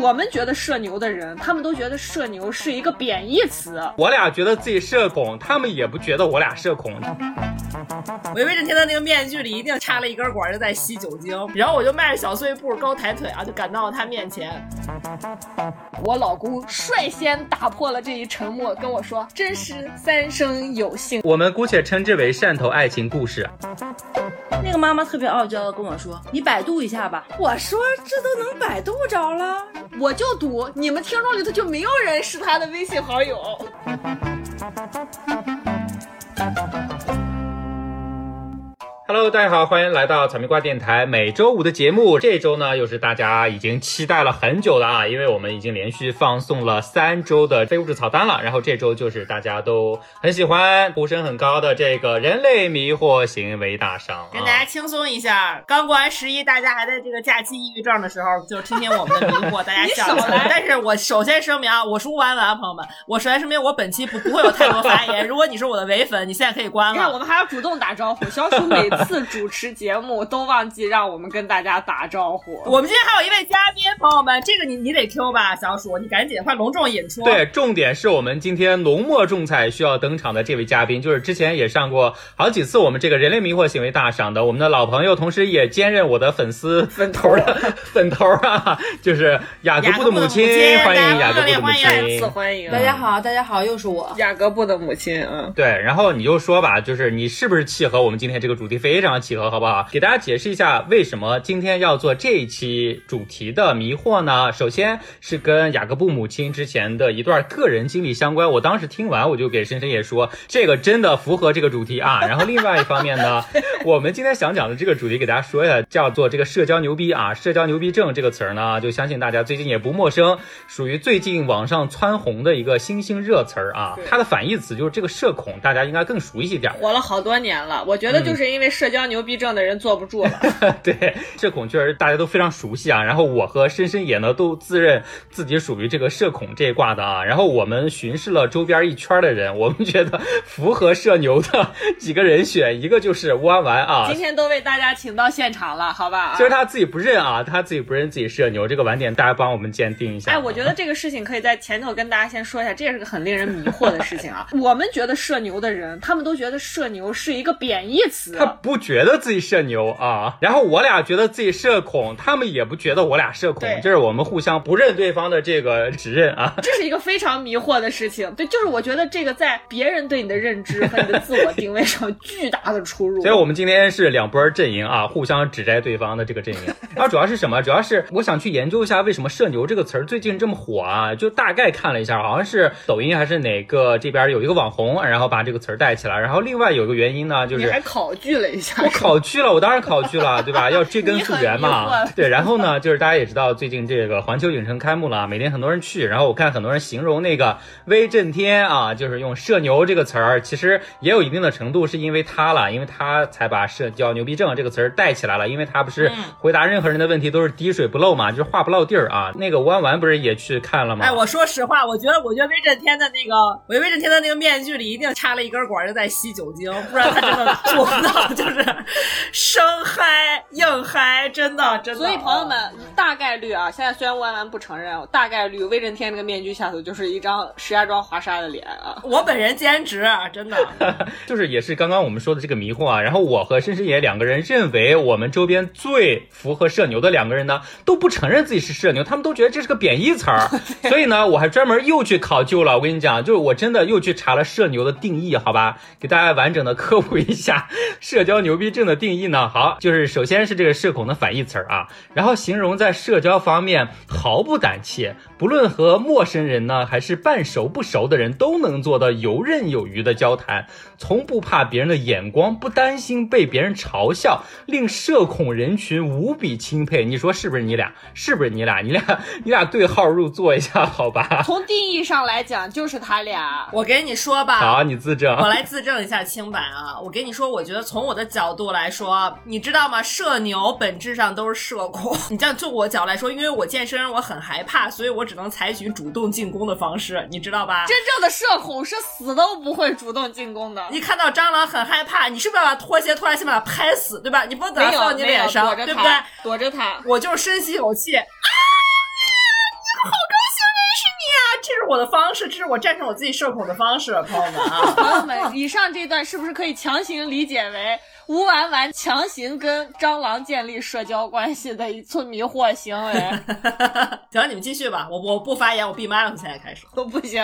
我们觉得社牛的人，他们都觉得社牛是一个贬义词。我俩觉得自己社恐，他们也不觉得我俩社恐。维维正天的那个面具里一定插了一根管，就在吸酒精。然后我就迈着小碎步，高抬腿啊，就赶到了他面前。我老公率先打破了这一沉默，跟我说：“真是三生有幸。”我们姑且称之为汕头爱情故事。那个妈妈特别傲娇的跟我说：“你百度一下吧。”我说：“这都能百度着了？”我就赌你们听众里头就没有人是他的微信好友。Hello，大家好，欢迎来到草莓瓜电台每周五的节目。这周呢，又是大家已经期待了很久了啊，因为我们已经连续放送了三周的非物质草单了。然后这周就是大家都很喜欢、呼声很高的这个人类迷惑行为大赏，跟大家轻松一下。刚过完十一，大家还在这个假期抑郁症的时候，就听听我们的迷惑，大家笑一下。但是我首先声明啊，我是乌丸丸，朋友们，我首先声明我本期不不会有太多发言。如果你是我的唯粉，你现在可以关了。你看，我们还要主动打招呼，消除每。次主持节目都忘记让我们跟大家打招呼。我们今天还有一位嘉宾，朋友们，这个你你得 Q 吧，小鼠，你赶紧快隆重引出。对，重点是我们今天浓墨重彩需要登场的这位嘉宾，就是之前也上过好几次我们这个人类迷惑行为大赏的我们的老朋友，同时也兼任我的粉丝粉头的 粉头啊，就是雅各布的母亲，欢迎雅各布的母亲，欢迎大家好，大家好，又是我雅各布的母亲，嗯，对，然后你就说吧，就是你是不是契合我们今天这个主题？非常契合，好不好？给大家解释一下为什么今天要做这一期主题的迷惑呢？首先是跟雅各布母亲之前的一段个人经历相关。我当时听完，我就给深深也说，这个真的符合 这个主题啊。然后另外一方面呢，我们今天想讲的这个主题，给大家说一下，叫做这个社交牛逼啊，社交牛逼症这个词儿呢，就相信大家最近也不陌生，属于最近网上蹿红的一个新兴热词儿啊。它的反义词就是这个社恐，大家应该更熟悉一点。火了好多年了，我觉得就是因为社交牛逼症。的人坐不住了，对，社恐确实大家都非常熟悉啊。然后我和深深也呢都自认自己属于这个社恐这一挂的啊。然后我们巡视了周边一圈的人，我们觉得符合社牛的几个人选，一个就是弯弯啊。今天都为大家请到现场了，好吧？其实他自己不认啊，他自己不认自己社牛，这个晚点大家帮我们鉴定一下。哎，我觉得这个事情可以在前头跟大家先说一下，这也是个很令人迷惑的事情啊。我们觉得社牛的人，他们都觉得社牛是一个贬义词，他不觉得自己。社牛啊，然后我俩觉得自己社恐，他们也不觉得我俩社恐，就是我们互相不认对方的这个指认啊，这是一个非常迷惑的事情。对，就是我觉得这个在别人对你的认知和你的自我定位上巨大的出入。所以我们今天是两波阵营啊，互相指摘对方的这个阵营。然 后主要是什么？主要是我想去研究一下为什么社牛这个词儿最近这么火啊？就大概看了一下，好像是抖音还是哪个这边有一个网红，然后把这个词儿带起来。然后另外有一个原因呢，就是你还考据了一下，我考。去了，我当然考去了，对吧？要追根溯源嘛。对，然后呢，就是大家也知道，最近这个环球影城开幕了，每天很多人去。然后我看很多人形容那个威震天啊，就是用“社牛”这个词儿，其实也有一定的程度是因为他了，因为他才把社交牛逼症这个词儿带起来了。因为他不是回答任何人的问题都是滴水不漏嘛，就是话不落地儿啊。那个弯弯不是也去看了吗？哎，我说实话，我觉得，我觉得威震天的那个，我威震天的那个面具里一定插了一根管，就在吸酒精，不然他真的 做不到，就是。生嗨硬嗨，真的真的。所以朋友们，大概率啊，现在虽然万万不承认，大概率威震天那个面具下头就是一张石家庄华沙的脸啊。我本人兼职，真的 就是也是刚刚我们说的这个迷惑啊。然后我和申申爷两个人认为，我们周边最符合社牛的两个人呢，都不承认自己是社牛，他们都觉得这是个贬义词儿。所以呢，我还专门又去考究了。我跟你讲，就是我真的又去查了社牛的定义，好吧，给大家完整的科普一下社交牛逼症的定义呢。好，就是首先是这个社恐的反义词儿啊，然后形容在社交方面毫不胆怯，不论和陌生人呢，还是半熟不熟的人，都能做到游刃有余的交谈，从不怕别人的眼光，不担心被别人嘲笑，令社恐人群无比钦佩。你说是不是你俩？是不是你俩？你俩你俩对号入座一下，好吧？从定义上来讲，就是他俩。我给你说吧，好，你自证。我来自证一下清白啊。我给你说，我觉得从我的角度来说。你知道吗？社社牛本质上都是社恐。你这样就我角来说，因为我健身我很害怕，所以我只能采取主动进攻的方式，你知道吧？真正的社恐是死都不会主动进攻的。你看到蟑螂很害怕，你是不是要把拖鞋脱下先把它拍死，对吧？你不能等它到你脸上，对不对？躲着它。我就是深吸一口气啊！好高兴认识你啊！这是我的方式，这是我战胜我自己社恐的方式，朋友们啊！朋友们，以上这段是不是可以强行理解为吴婉婉强行跟蟑螂建立社交关系的一次迷惑行为？行，你们继续吧，我我不发言，我闭麦了，从现在开始 我不行。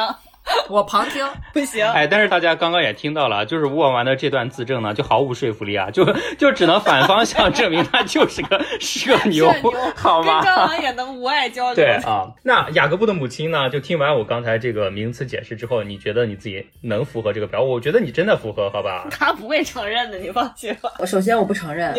我旁听 不行，哎，但是大家刚刚也听到了，就是吴婉婉的这段自证呢，就毫无说服力啊，就就只能反方向证明他就是个社牛，好吗？跟蟑螂也能无爱交流。对啊，那雅各布的母亲呢，就听完我刚才这个名词解释之后，你觉得你自己能符合这个标？我觉得你真的符合，好吧？他不会承认的，你放心吧。我首先我不承认，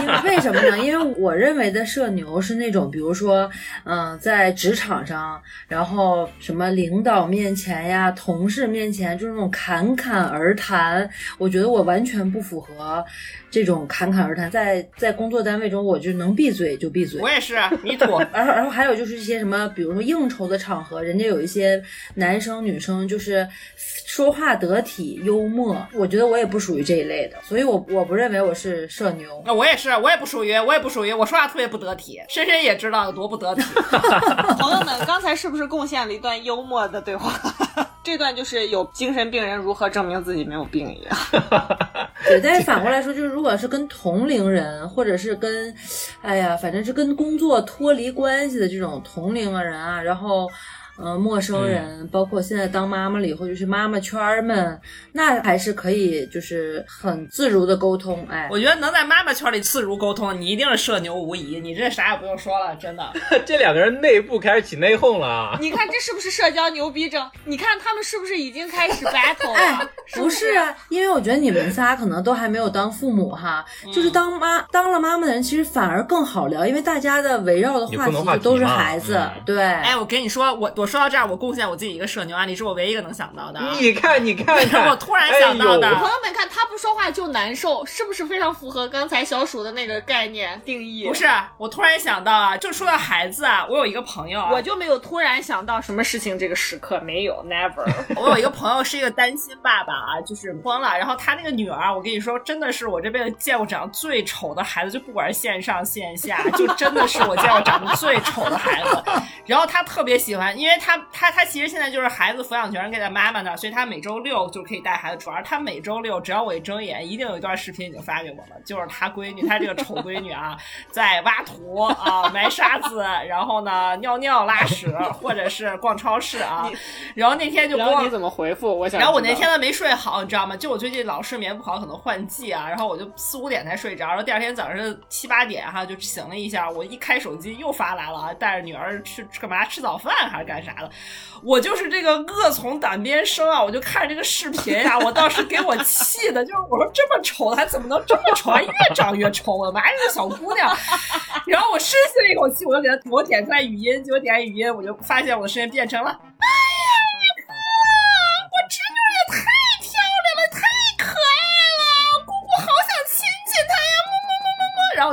因为为什么呢？因为我认为的社牛是那种，比如说，嗯，在职场上，然后什么领导面前。前呀，同事面前就是那种侃侃而谈，我觉得我完全不符合这种侃侃而谈。在在工作单位中，我就能闭嘴就闭嘴。我也是，你懂。然后然后还有就是一些什么，比如说应酬的场合，人家有一些男生女生就是说话得体、幽默，我觉得我也不属于这一类的，所以我我不认为我是社牛。那我也是，我也不属于，我也不属于，我说话特别不得体，深深也知道有多不得体。朋友们，刚才是不是贡献了一段幽默的对话？这段就是有精神病人如何证明自己没有病一样。对，但是反过来说，就是如果是跟同龄人，或者是跟，哎呀，反正是跟工作脱离关系的这种同龄的人啊，然后。呃，陌生人，包括现在当妈妈了以后，就是妈妈圈儿们，那还是可以，就是很自如的沟通。哎，我觉得能在妈妈圈里自如沟通，你一定是社牛无疑。你这啥也不用说了，真的。这两个人内部开始起内讧了。你看这是不是社交牛逼症？你看他们是不是已经开始 battle 了？不是啊，因为我觉得你们仨可能都还没有当父母哈，就是当妈当了妈妈的人，其实反而更好聊，因为大家的围绕的话题都是孩子。对，哎，我跟你说，我我。说到这儿，我贡献我自己一个社牛案例，是我唯一一个能想到的。你看，你看，看我突然想到的。朋友们看，他不说话就难受，是不是非常符合刚才小鼠的那个概念定义？不是，我突然想到啊，就说到孩子啊，我有一个朋友，我就没有突然想到什么事情这个时刻没有，never。我有一个朋友是一个单亲爸爸啊，就是婚了，然后他那个女儿，我跟你说，真的是我这辈子见过长得最丑的孩子，就不管是线上线下，就真的是我见过长得最丑的孩子。然后他特别喜欢，因为他他他其实现在就是孩子抚养权给在妈妈那儿，所以他每周六就可以带孩子。主要他每周六只要我一睁眼，一定有一段视频已经发给我了，就是他闺女，他这个丑闺女啊，在挖土啊、埋沙子，然后呢尿尿拉屎，或者是逛超市啊。然后那天就，然后你怎么回复？我想，然后我那天呢没睡好，你知道吗？就我最近老睡眠不好，可能换季啊。然后我就四五点才睡着，然后第二天早上七八点哈就醒了一下，我一开手机又发来了，带着女儿去干嘛？吃早饭还是干啥的？我就是这个恶从胆边生啊！我就看这个视频呀，我当时给我气的，就是我说这么丑的还怎么能这么丑，啊越长越丑？我的妈呀，这个小姑娘！然后我深吸了一口气，我就给她我点出来语音，结果点语音，我就发现我的声音变成了：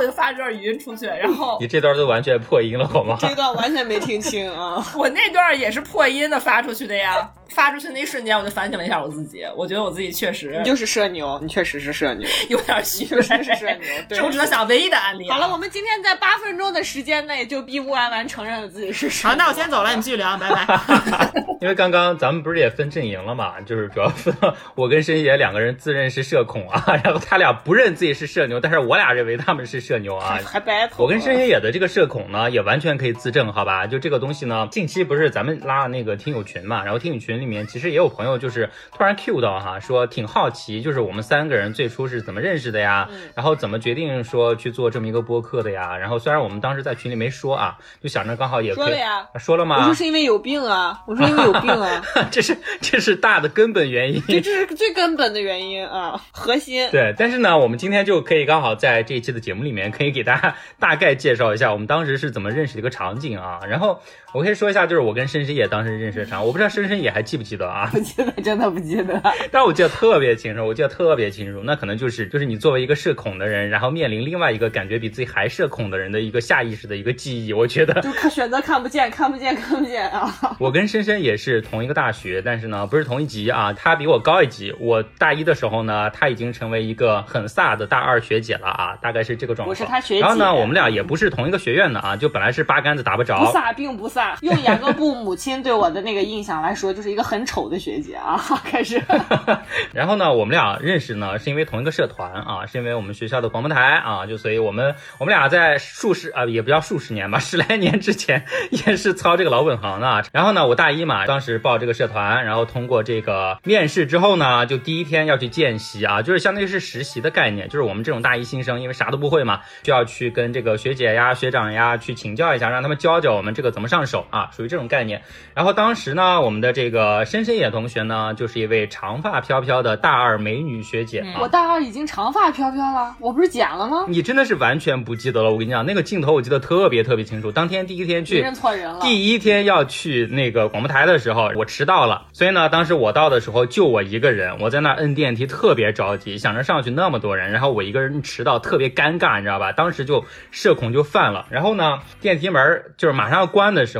我就发这段语音出去，然后你这段都完全破音了，好吗？这段完全没听清啊！我那段也是破音的发出去的呀。发出去那一瞬间，我就反省了一下我自己，我觉得我自己确实，你就是社牛，你确实是社牛，有点虚，确实是社牛，这我只能想唯一的案例。好了，我们今天在八分钟的时间内就逼吴安完承认了自己是社好，那我先走了，你们继续聊，拜拜。因为刚刚咱们不是也分阵营了嘛，就是主要分我跟申野两个人自认是社恐啊，然后他俩不认自己是社牛，但是我俩认为他们是社牛啊。还白头我跟申野的这个社恐呢，也完全可以自证，好吧？就这个东西呢，近期不是咱们拉了那个听友群嘛，然后听友群里面其实也有。朋友就是突然 Q 到哈，说挺好奇，就是我们三个人最初是怎么认识的呀？然后怎么决定说去做这么一个播客的呀？然后虽然我们当时在群里没说啊，就想着刚好也说了呀，说了吗？我说是因为有病啊，我说因为有病啊，这是这是大的根本原因，这这是最根本的原因啊，核心。对，但是呢，我们今天就可以刚好在这一期的节目里面，可以给大家大概介绍一下我们当时是怎么认识的一个场景啊。然后我可以说一下，就是我跟深深也当时认识的场，我不知道深深也还记。记不记得啊？不记得，真的不记得。但是我记得特别清楚，我记得特别清楚。那可能就是就是你作为一个社恐的人，然后面临另外一个感觉比自己还社恐的人的一个下意识的一个记忆。我觉得就看选择看不见，看不见，看不见啊。我跟深深也是同一个大学，但是呢不是同一级啊。他比我高一级。我大一的时候呢，他已经成为一个很飒的大二学姐了啊，大概是这个状况。我是他学姐。然后呢，我们俩也不是同一个学院的啊，就本来是八竿子打不着。不飒，并不飒。用雅各布母亲对我的那个印象来说，就是一个很丑的学姐啊。开始。然后呢，我们俩认识呢，是因为同一个社团啊，是因为我们学校的广播台啊，就所以我们我们俩在数十啊，也不叫数十年吧，十来年之前也是操这个老本行的。然后呢，我大一嘛，当时报这个社团，然后通过这个面试之后呢，就第一天要去见习啊，就是相当于是实习的概念，就是我们这种大一新生，因为啥都不会嘛，就要去跟这个学姐呀、学长呀去请教一下，让他们教教我们这个怎么上手啊，属于这种概念。然后当时呢，我们的这个深深野同学呢，就是一位长发飘飘的大二美女学姐。我大二已经长发飘飘了，我不是剪了吗？你真的是完全不记得了。我跟你讲，那个镜头我记得特别特别清楚。当天第一天去，认错人了。第一天要去那个广播台的时候，我迟到了，所以呢，当时我到的时候就我一个人，我在那摁电梯，特别着急，想着上去那么多人，然后我一个人迟到，特别尴尬，你知道吧？当时就社恐就犯了。然后呢，电梯门就是马上要关的时候，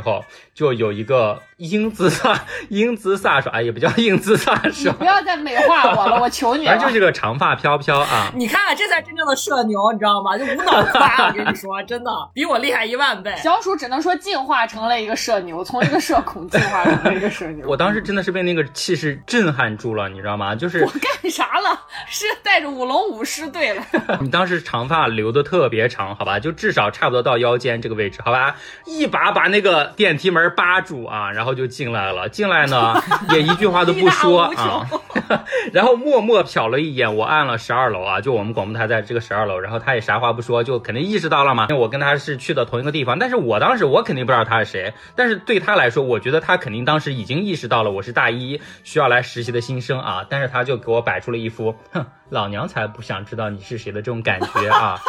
就有一个。英姿飒，英姿飒爽，哎，也不叫英姿飒爽。不要再美化我了，我求你了。反正就是个长发飘飘啊。你看看，这才真正的社牛，你知道吗？就无脑夸，我跟你说，真的比我厉害一万倍。小鼠只能说进化成了一个社牛，从一个社恐进化成了一个社牛。我当时真的是被那个气势震撼住了，你知道吗？就是我干啥了？是带着舞龙舞狮队了。你当时长发留的特别长，好吧？就至少差不多到腰间这个位置，好吧？一把把那个电梯门扒住啊，然后就进来了。进来呢，也一句话都不说啊，然后默默瞟了一眼，我按了十二楼啊，就我们广播台在这个十二楼，然后他也啥话不说，就肯定意识到了嘛，因为我跟他是去的同一个地方，但是我当时我肯定不知道他是谁，但是对他来说，我觉得他肯定当时已经意识到了我是大一需要来实习的新生啊，但是他就给我摆出了一副，哼，老娘才不想知道你是谁的这种感觉啊。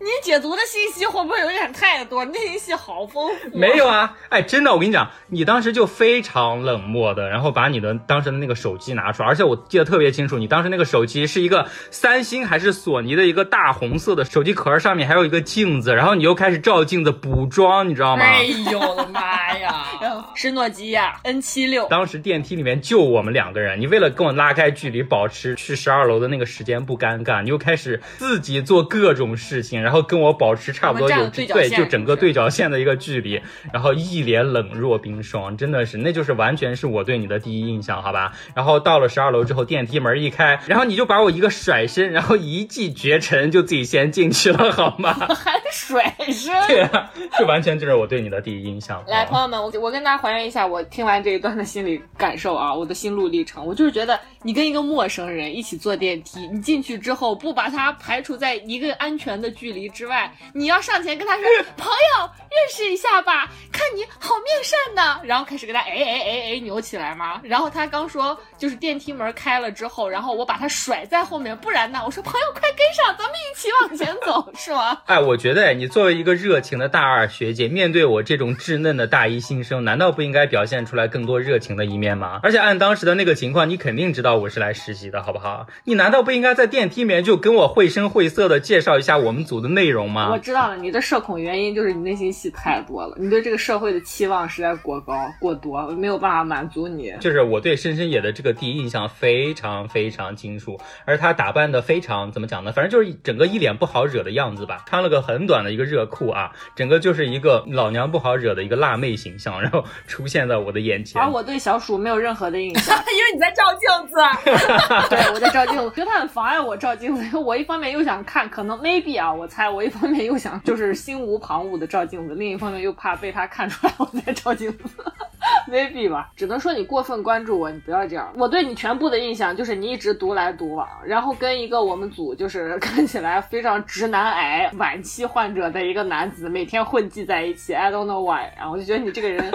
你解读的信息会不会有点太多？内心戏好丰富。没有啊，哎，真的，我跟你讲，你当时就非常冷漠的，然后把你的当时的那个手机拿出来，而且我记得特别清楚，你当时那个手机是一个三星还是索尼的一个大红色的手机壳，上面还有一个镜子，然后你又开始照镜子补妆，你知道吗？哎呦我的妈呀！是诺基亚 N 七六。当时电梯里面就我们两个人，你为了跟我拉开距离，保持去十二楼的那个时间不尴尬，你又开始自己做各种事情。然后跟我保持差不多有对，就整个对角线的一个距离，然后一脸冷若冰霜，真的是，那就是完全是我对你的第一印象，好吧？然后到了十二楼之后，电梯门一开，然后你就把我一个甩身，然后一骑绝尘，就自己先进去了，好吗？还甩身？对啊，这完全就是我对你的第一印象。来，朋友们，我我跟大家还原一下我听完这一段的心理感受啊，我的心路历程，我就是觉得你跟一个陌生人一起坐电梯，你进去之后不把他排除在一个安全的距离。离之外，你要上前跟他说：“朋友，认识一下吧，看你好面善的。”然后开始跟他哎哎哎哎扭起来吗？然后他刚说就是电梯门开了之后，然后我把他甩在后面，不然呢？我说朋友快跟上，咱们一起往前走，是吗？哎，我觉得你作为一个热情的大二学姐，面对我这种稚嫩的大一新生，难道不应该表现出来更多热情的一面吗？而且按当时的那个情况，你肯定知道我是来实习的，好不好？你难道不应该在电梯里面就跟我绘声绘色的介绍一下我们组的？内容吗？我知道了，你的社恐原因就是你内心戏太多了，你对这个社会的期望实在过高过多，没有办法满足你。就是我对深深野的这个第一印象非常非常清楚，而她打扮的非常怎么讲呢？反正就是整个一脸不好惹的样子吧，穿了个很短的一个热裤啊，整个就是一个老娘不好惹的一个辣妹形象，然后出现在我的眼前。而我对小鼠没有任何的印象，因为你在照镜子。对，我在照镜子，觉得他很妨碍我照镜子，因为我一方面又想看，可能 maybe 啊，我。猜我一方面又想就是心无旁骛的照镜子，另一方面又怕被他看出来我在照镜子，maybe 吧？只能说你过分关注我，你不要这样。我对你全部的印象就是你一直独来独往，然后跟一个我们组就是 看起来非常直男癌晚期患者的一个男子每天混迹在一起。I don't know why，然后我就觉得你这个人。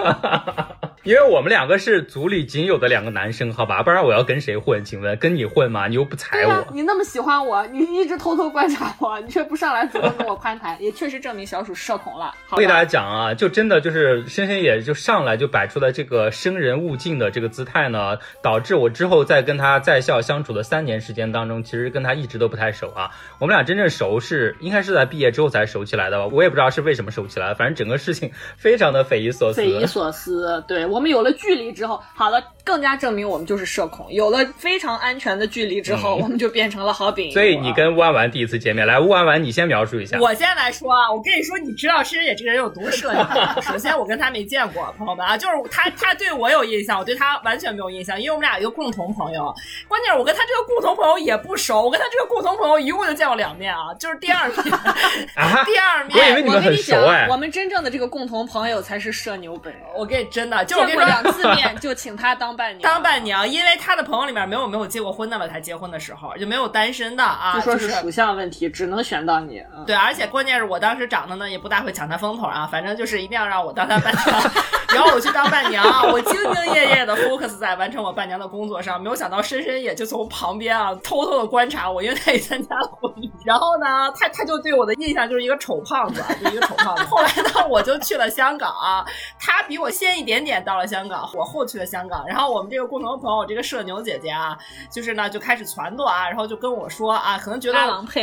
因为我们两个是组里仅有的两个男生，好吧，不然我要跟谁混？请问跟你混吗？你又不踩我。你那么喜欢我，你一直偷偷观察我，你却不上来主动跟我攀谈，也确实证明小鼠社恐了。好我给大家，讲啊，就真的就是深深也就上来就摆出了这个生人勿近的这个姿态呢，导致我之后在跟他在校相处的三年时间当中，其实跟他一直都不太熟啊。我们俩真正熟是应该是在毕业之后才熟起来的吧，我也不知道是为什么熟起来，反正整个事情 非常的匪夷所思。匪夷所思。对我们有了距离之后，好了，更加证明我们就是社恐。有了非常安全的距离之后，嗯我们就变成了好饼。所以你跟弯弯第一次见面，来，弯弯你先描述一下。我先来说啊，我跟你说，你知道申野这个人有多社牛？首先，我跟他没见过，朋友们啊，就是他他对我有印象，我对他完全没有印象，因为我们俩有一个共同朋友。关键是我跟他这个共同朋友也不熟，我跟他这个共同朋友一共就见过两面啊，就是第二面，啊，第二我以为面。你们很我跟你讲熟哎，我们真正的这个共同朋友才是社牛本人。我跟你真的，就我见跟你说，过两次面就请他当伴娘，当伴娘，因为他的朋友里面没有没有结过婚的了，才结婚的时候就没有单身的啊，就说就是属相问题，只能选到你。嗯对，而且关键是我当时长得呢也不大会抢他风头啊，反正就是一定要让我当他伴娘，然后我去当伴娘，我兢兢业业的 focus 在完成我伴娘的工作上，没有想到深深也就从旁边啊偷偷的观察我，因为他也参加了婚礼，然后呢，他他就对我的印象就是一个丑胖子，啊，就一个丑胖子。后来呢，我就去了香港啊，他比我先一点点到了香港，我后去了香港，然后我们这个共同的朋友，这个社牛姐姐啊，就是呢就开始撺掇啊，然后就跟我说啊，可能觉得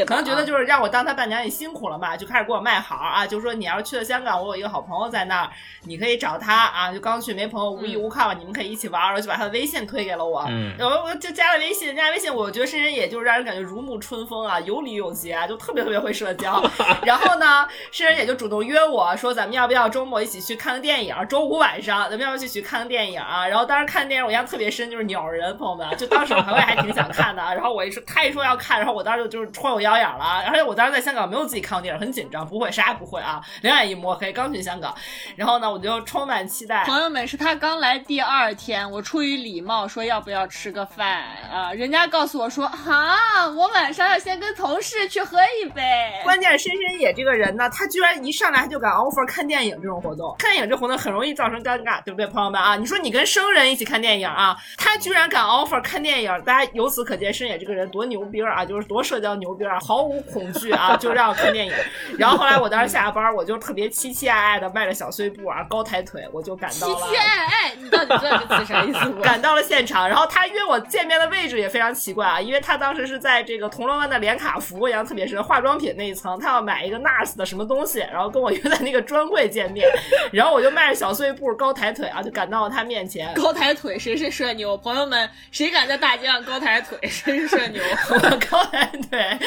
可能觉得就是让我当他伴娘也辛苦了嘛，就开始给我卖好啊，就说你要是去了香港，我有一个好朋友在那儿，你可以找他啊，就刚去没朋友无依无靠，你们可以一起玩儿，然后就把他的微信推给了我，嗯然后我就加了微信，加微信，我觉得深深也就是让人感觉如沐春风啊，有礼有节啊，就特别特别会社交。然后呢，深深也就主动约我说，咱们要不要周末一起去看个电影？周五晚上咱们要不要一起去看个电影啊？然后当时看电影我印象特别深，就是鸟人，朋友们，就当时我也还挺想看的。然后我一说他一说要看，然后我当时就就是戳我腰眼了。而且我当时在香港没有自己看过电影，很紧张，不会啥也不会啊，两眼一摸黑，刚去香港。然后呢，我就充满期待。朋友们，是他刚来第二天，我出于礼貌说要不要吃个饭啊？人家告诉我说啊，我晚上要先跟同事去喝一杯。关键深深野这个人呢，他居然一上来他就敢 offer 看电影这种活动，看电影这活动很容易造成尴尬，对不对，朋友们啊？你说你跟生人一起看电影啊，他居然敢 offer 看电影，大家由此可见深野这个人多牛逼啊，就是多社交牛逼啊，毫无恐惧啊，就让我看电影。然后后来我当时下了班，我就特别凄凄爱爱的迈着小碎步啊，高抬腿，我就赶到了。凄凄爱爱，你到底知道这词啥意思不？赶到了现场，然后他约我见面的位置也非常奇怪啊，因为他当时是在这个铜锣湾的连卡服，印象特别深，化妆品那一层，他要买一个 NARS 的什么东西，然后跟我约在那个专柜见面，然后我就迈着小碎步高抬腿啊，就赶到了他面前。高抬腿，谁是社牛？朋友们，谁敢在大街上高抬腿，谁是社牛？我高抬腿，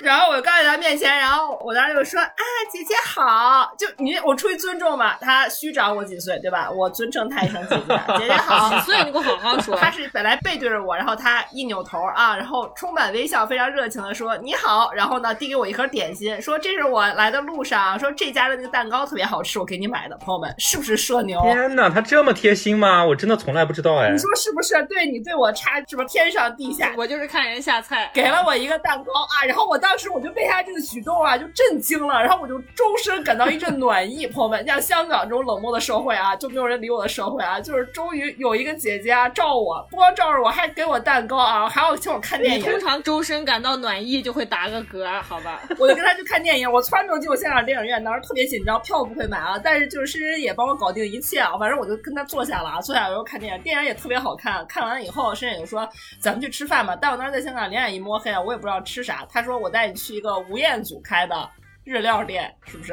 然后我刚在他面前，然后我当时就说啊，姐姐好，就你我出于尊重嘛，他虚长我几岁对吧？我尊称他一声姐姐，姐姐好。几岁？你给我好好说。他是本来背对着我，然后他一扭头啊，然后充满微笑，非常热情的说你好，然后呢递给我一盒点心，说这是我来的路上，说这家的那个蛋糕特别好吃，我给你买的。朋友们是不是社牛？天哪，他这么贴心吗？我真的从来不知道哎你。说是不是？对你对我差是不是天上地下？我就是看人下菜，给了我一个蛋糕啊，然后我当时我就被他这个举动啊就震惊了，然后我就周身感到一阵暖意。朋友们，像香港这种冷漠的社会啊，就没有人理我的社会啊，就是终于有一个姐姐啊照我，不光照着我，还给我蛋糕啊，还要请我看电影你通。常周身感到暖意就会打个嗝，好吧？我就跟他去看电影，我从来没有进过香港电影院，当时特别紧张，票不会买啊，但是就是深深也帮我搞定一切啊，反正我就跟他坐下了啊，坐下来后看电影，电影也特别好看，看完了以后，深深也就说咱们去吃饭吧，但我当时在香港两眼一摸黑啊，我也不知道吃啥，他说我带你去一个吴组开的。日料店是不是？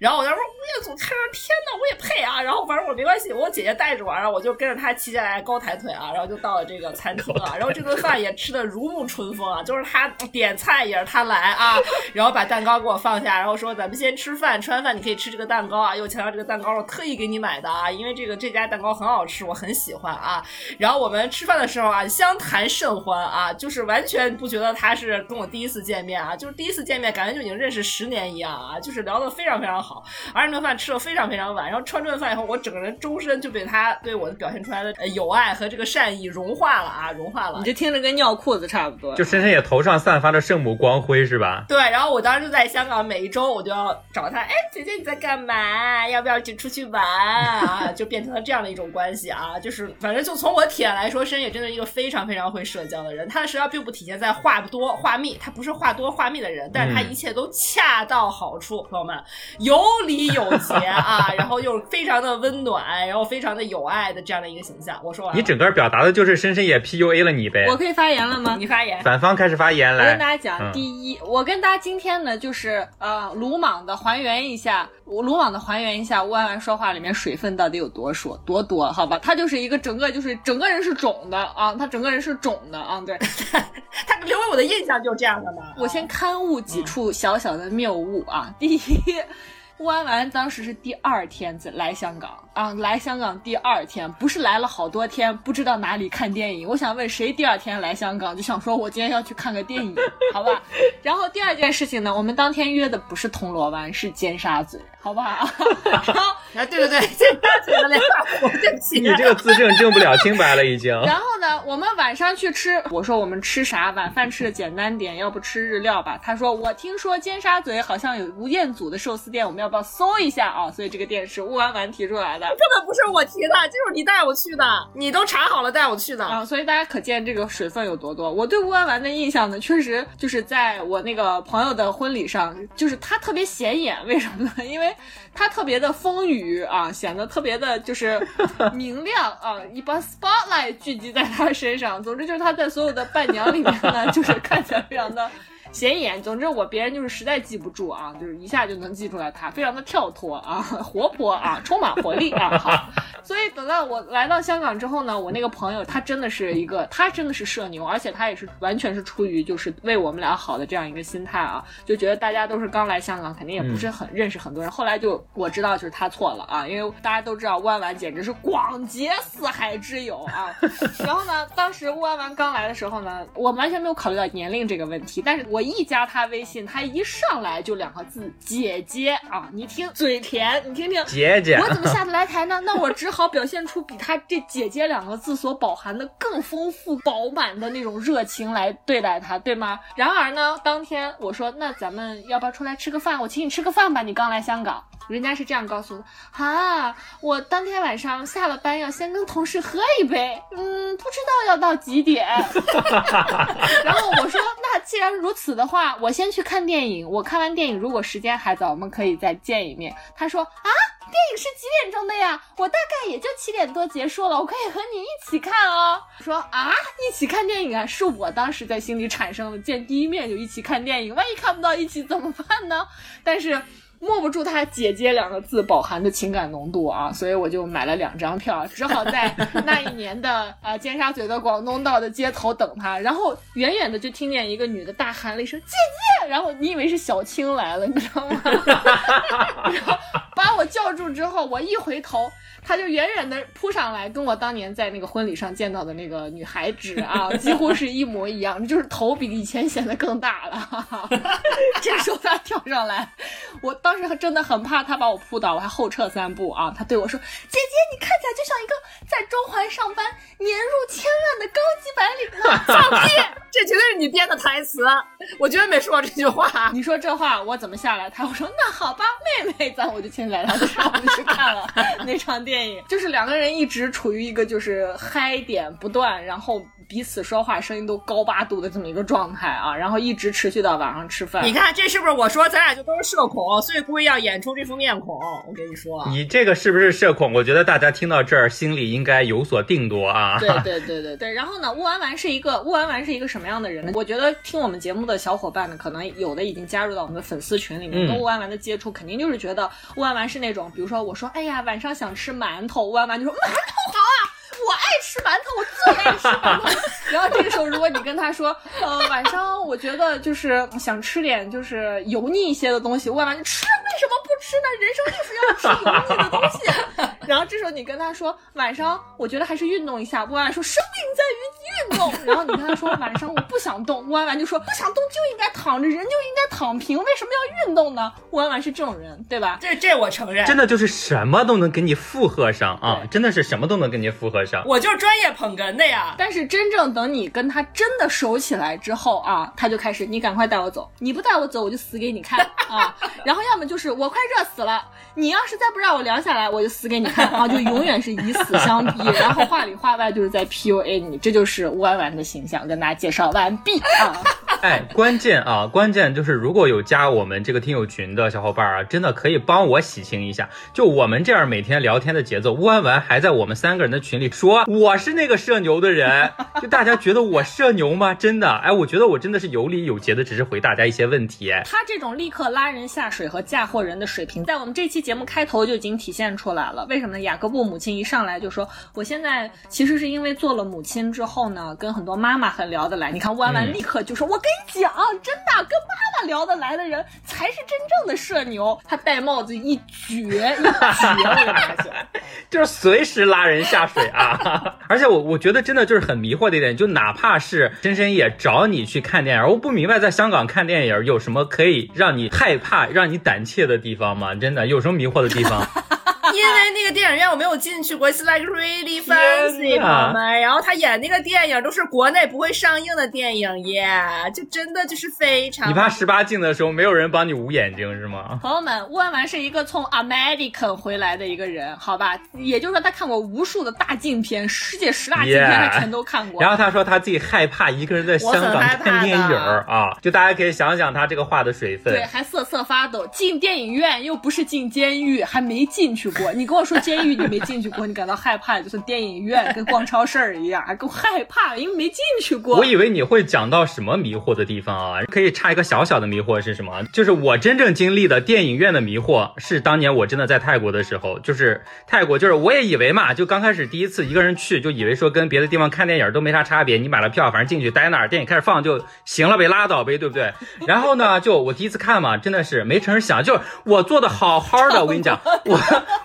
然后我当时说吴彦祖开着，天哪，我也配啊！然后反正我没关系，我姐姐带着我，然后我就跟着她骑下来高抬腿啊，然后就到了这个餐厅啊，然后这顿饭也吃的如沐春风啊，就是他点菜也是他来啊，然后把蛋糕给我放下，然后说咱们先吃饭，吃完饭你可以吃这个蛋糕啊，又强调这个蛋糕我特意给你买的啊，因为这个这家蛋糕很好吃，我很喜欢啊。然后我们吃饭的时候啊，相谈甚欢啊，就是完全不觉得他是跟我第一次见面啊，就是第一次见面感觉就已经认识十年面一样啊，就是聊得非常非常好。而且那顿饭吃的非常非常晚，然后吃完这顿饭以后，我整个人周身就被他对我表现出来的呃友爱和这个善意融化了啊，融化了。你这听着跟尿裤子差不多。就深深也头上散发着圣母光辉是吧？对，然后我当时就在香港，每一周我就要找他，哎，姐姐你在干嘛？要不要一起出去玩啊？就变成了这样的一种关系啊，就是反正就从我体验来说，深也真的是一个非常非常会社交的人。他的社交并不体现在话不多话密，他不是话多话密的人，但是他一切都恰到好处，朋友们，有礼有节啊，然后又非常的温暖，然后非常的有爱的这样的一个形象。我说完了，你整个表达的就是深深也 PUA 了你呗。我可以发言了吗？你发言。反方开始发言来。我跟大家讲，嗯第一，我跟大家今天呢，就是呃，鲁莽的还原一下，我鲁莽的还原一下乌安安说话里面水分到底有多说多多，好吧？他就是一个整个就是整个人是肿的啊，他整个人是肿的啊，对。他留给我的印象就是这样的嘛。我先勘误几处小小的谬误啊。第一，乌安丸当时是第二天在来香港啊，来香港第二天，不是来了好多天，不知道哪里看电影。我想问谁第二天来香港，就想说我今天要去看个电影，好吧？然后第二件事情呢，我们当天约的不是铜锣湾，是尖沙咀，好吧？然后啊，对对对，尖沙咀的连大对不起。你这个自证证不了清白了已经。然后呢，我们晚上去吃，我说我们吃啥？晚饭吃的简单点，要不吃日料吧？他说我听说尖沙咀好像有吴彦祖的寿司店，我们要不要搜一下啊？所以这个店是乌安完提出来的根本不是我提的，就是你带我去的，你都查好了带我去的。啊，所以大家可见这个水分有多多。我对乌安完的印象呢，确实就是在我那个朋友的婚礼上，就是他特别显眼，为什么呢？因为他特别的丰腴啊，显得特别的就是明亮啊，一把 spotlight 聚集在他身上。总之就是他在所有的伴娘里面呢，就是看起来非常的。显眼，总之我别人就是实在记不住啊，就是一下就能记出来他，非常的跳脱啊，活泼啊，充满活力啊，好。所以等到我来到香港之后呢，我那个朋友他真的是一个，他真的是社牛，而且他也是完全是出于就是为我们俩好的这样一个心态啊，就觉得大家都是刚来香港，肯定也不是很认识很多人。后来就我知道就是他错了啊，因为大家都知道乌安完简直是广结四海之友啊。然后呢，当时乌安完刚来的时候呢，我完全没有考虑到年龄这个问题，但是我一加他微信，他一上来就两个字姐姐啊，你听嘴甜，你听听姐姐，我怎么下得来台呢？那我只好表现出比他这“姐姐”两个字所饱含的更丰富、饱满的那种热情来对待他，对吗？然而呢，当天我说，那咱们要不要出来吃个饭？我请你吃个饭吧，你刚来香港。人家是这样告诉我的啊，我当天晚上下了班要先跟同事喝一杯，嗯，不知道要到几点。然后我说，那既然如此的话，我先去看电影。我看完电影，如果时间还早，我们可以再见一面。他说啊，电影是几点钟的呀？我大概也就七点多结束了，我可以和你一起看哦。说啊，一起看电影啊，是我当时在心里产生的，见第一面就一起看电影，万一看不到一起怎么办呢？但是。摸不住他“姐姐”两个字饱含的情感浓度啊，所以我就买了两张票，只好在 那一年的呃尖沙咀的广东道的街头等他。然后远远的就听见一个女的大喊了一声“姐姐”，然后你以为是小青来了，你知道吗？然 后把我叫住之后，我一回头。她就远远的扑上来，跟我当年在那个婚礼上见到的那个女孩子啊，几乎是一模一样，就是头比以前显得更大了。哈哈这时候她跳上来，我当时真的很怕他把我扑倒，我还后撤三步啊。他对我说：“姐姐，你看起来就像一个在中环上班、年入千万的高级白领呢。”放屁！这绝对是你编的台词，我绝对没说过这句话。你说这话，我怎么下来他？我说那好吧，妹妹，咱我就亲来他的车，我们去看了那场。电影就是两个人一直处于一个就是嗨点不断，然后彼此说话声音都高八度的这么一个状态啊，然后一直持续到晚上吃饭。你看这是不是我说咱俩就都是社恐，所以故意要演出这副面孔？我跟你说，你这个是不是社恐？我觉得大家听到这儿心里应该有所定夺啊。对对对对对。然后呢，乌丸丸是一个乌丸丸是一个什么样的人呢？我觉得听我们节目的小伙伴呢，可能有的已经加入到我们的粉丝群里面，跟乌丸丸的接触，肯定就是觉得乌丸丸是那种，比如说我说，哎呀，晚上想吃馒头，乌丸丸就说馒头好啊，我爱吃馒头，我最爱吃馒头。然后这个时候，如果你跟他说，呃，晚上我觉得就是想吃点就是油腻一些的东西，乌安丸就吃，为什么不吃呢？人生就是要吃油腻的东西。然后这时候你跟他说，晚上我觉得还是运动一下，乌安丸说，生命在于运动。动。然后你跟他说晚上我不想动，吴婉婉就说不想动就应该躺着，人就应该躺平，为什么要运动呢？吴婉婉是这种人，对吧？这这我承认，真的就是什么都能给你附和上啊！真的是什么都能给你附和上。我就是专业捧哏的呀。但是真正等你跟他真的熟起来之后啊，他就开始你赶快带我走，你不带我走我就死给你看啊！然后要么就是我快热死了，你要是再不让我凉下来，我就死给你看啊！就永远是以死相逼，然后话里话外就是在 PUA 你，这就是吴婉婉的形象，跟大家介绍完毕啊。哎，关键啊，关键就是如果有加我们这个听友群的小伙伴啊，真的可以帮我洗清一下。就我们这样每天聊天的节奏，吴婉婉还在我们三个人的群里说我是那个社牛的人，就大家觉得我社牛吗？真的？哎，我觉得我真的是有理有节的，只是回大家一些问题。他这种立刻拉人下水和嫁祸人的水平，在我们这期节目开头就已经体现出来了。为什么呢？雅各布母亲一上来就说，我现在其实是因为做了母亲之后呢，跟很多妈妈很聊得来。你看吴婉婉立刻就说，我跟跟你讲，真的跟妈妈聊得来的人才是真正的社牛。他戴帽子一绝一绝，我跟大家讲，就是随时拉人下水啊！而且我我觉得真的就是很迷惑的一点，就哪怕是深深也找你去看电影，我不明白在香港看电影有什么可以让你害怕、让你胆怯的地方吗？真的有什么迷惑的地方？因为那个电影院我没有进去过，It's like really fancy，朋友们。然后他演那个电影都是国内不会上映的电影耶，就真的就是非常。你怕十八禁的时候没有人帮你捂眼睛是吗？朋友们，吴婉婉是一个从 American 回来的一个人，好吧？也就是说他看过无数的大禁片，世界十大禁片他全都看过。然后他说他自己害怕一个人在香港看电影啊，就大家可以想想他这个话的水分。对，还瑟瑟发抖。进电影院又不是进监狱，还没进去过。你跟我说监狱你没进去过，你感到害怕，就是电影院跟逛超市一样，还够害怕，因为没进去过。我以为你会讲到什么迷惑的地方啊？可以插一个小小的迷惑是什么？就是我真正经历的电影院的迷惑，是当年我真的在泰国的时候，就是泰国，就是我也以为嘛，就刚开始第一次一个人去，就以为说跟别的地方看电影都没啥差别，你买了票，反正进去待那儿，电影开始放就行了呗，拉倒呗，对不对？然后呢，就我第一次看嘛，真的是没成想，就是我做的好好的，我跟你讲，我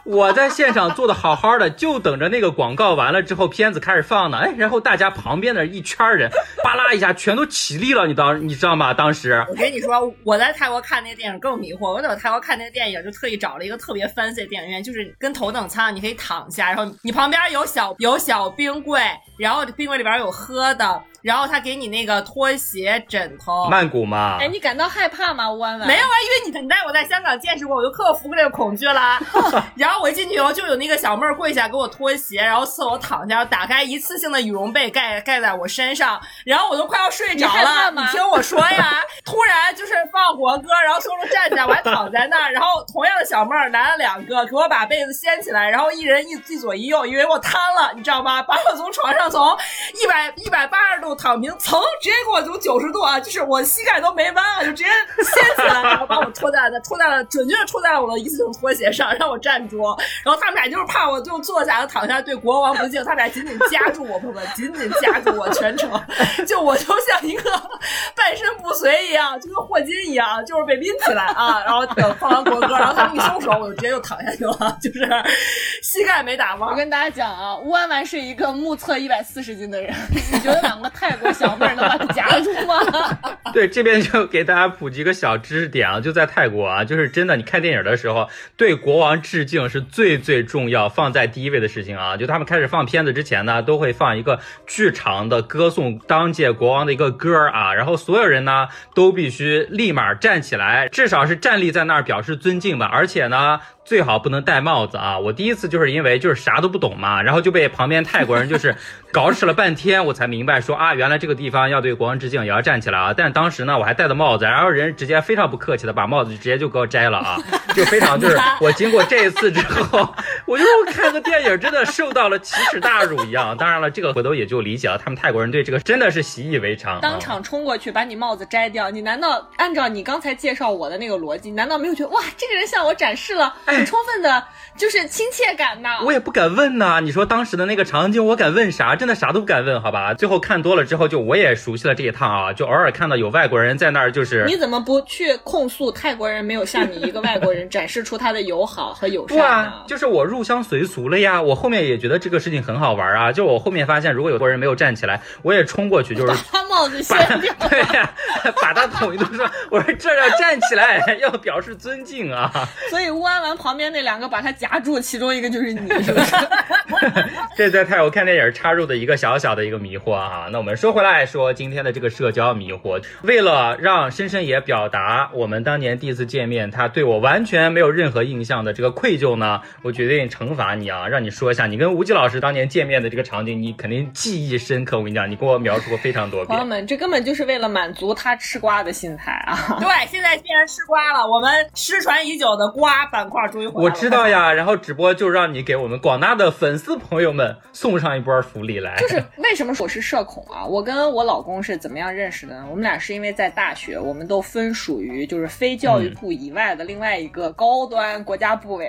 我在现场做的好好的，就等着那个广告完了之后，片子开始放呢，哎，然后大家旁边的一圈人，巴拉一下全都起立了，你当你知道吗？当时我跟你说，我在泰国看那个电影更迷惑，我在泰国看那个电影就特意找了一个特别 fancy 电影院，就是跟头等舱，你可以躺下，然后你旁边有小有小冰柜，然后冰柜里边有喝的。然后他给你那个拖鞋、枕头，曼谷吗？哎，你感到害怕吗，弯弯？没有啊，因为你你带我在香港见识过，我就克服过这个恐惧了。然后我一进去以后，就有那个小妹儿跪下给我脱鞋，然后伺我躺下，打开一次性的羽绒被盖盖在我身上，然后我都快要睡着了。你听我说呀，突然就是放国歌，然后说着站起来，我还躺在那儿，然后同样的小妹儿来了两个，给我把被子掀起来，然后一人一一左一右，以为我瘫了，你知道吗？把我从床上从一百一百八十度。躺平，噌，直接给我从九十度啊，就是我膝盖都没弯啊，就直接掀起来，然后把我拖在了，拖在了，准确的拖在了我的一次性拖鞋上，让我站住。然后他们俩就是怕我就坐下和躺下对国王不敬，他们俩紧紧夹住我，朋友们，紧紧夹住我全程，就我就像一个半身不遂一样，就跟霍金一样，就是被拎起来啊，然后等放完国歌，然后他们一松手，我就直接又躺下去了，就是膝盖没打弯。我跟大家讲啊，吴安完是一个目测一百四十斤的人，你觉得两个泰国小妹能把他夹住吗？对，这边就给大家普及个小知识点啊，就在泰国啊，就是真的，你看电影的时候，对国王致敬是最最重要，放在第一位的事情啊。就他们开始放片子之前呢，都会放一个巨长的歌颂当届国王的一个歌啊，然后所有人呢都必须立马站起来，至少是站立在那儿表示尊敬吧，而且呢。最好不能戴帽子啊！我第一次就是因为就是啥都不懂嘛，然后就被旁边泰国人就是搞扯了半天，我才明白说啊，原来这个地方要对国王致敬也要站起来啊！但当时呢，我还戴着帽子，然后人直接非常不客气的把帽子直接就给我摘了啊！就非常就是我经过这一次之后，我就看个电影真的受到了奇耻大辱一样。当然了，这个回头也就理解了，他们泰国人对这个真的是习以为常，当场冲过去把你帽子摘掉。你难道按照你刚才介绍我的那个逻辑，难道没有觉得哇，这个人向我展示了？很充分的，就是亲切感呐。我也不敢问呐。你说当时的那个场景，我敢问啥？真的啥都不敢问，好吧？最后看多了之后，就我也熟悉了这一趟啊，就偶尔看到有外国人在那儿，就是你怎么不去控诉泰国人没有向你一个外国人展示出他的友好和友善啊？，就是我入乡随俗了呀。我后面也觉得这个事情很好玩啊。就我后面发现，如果有国人没有站起来，我也冲过去，就是 他帽子掀掉。对呀、把他捅一顿说，我说这要站起来，要表示尊敬啊。所以乌安完旁边那两个把他夹住，其中一个就是你，是不是？这在泰国看电影插入的一个小小的一个迷惑啊。那我们说回来说今天的这个社交迷惑，为了让深深也表达我们当年第一次见面，他对我完全没有任何印象的这个愧疚呢，我决定惩罚你啊，让你说一下你跟吴奇老师当年见面的这个场景，你肯定记忆深刻。我跟你讲，你给我描述过非常多遍。朋友们，这根本就是为了满足他吃瓜的心态啊！对，现在既然吃瓜了，我们失传已久的瓜板块终于回来了。我知道呀，然后直播就让你给我们广大的粉丝朋友们送上一波福利来。就是为什么说我是社恐啊？我跟我老公是怎么样认识的呢？我们俩是因为在大学，我们都分属于就是非教育部以外的另外一个高端国家部委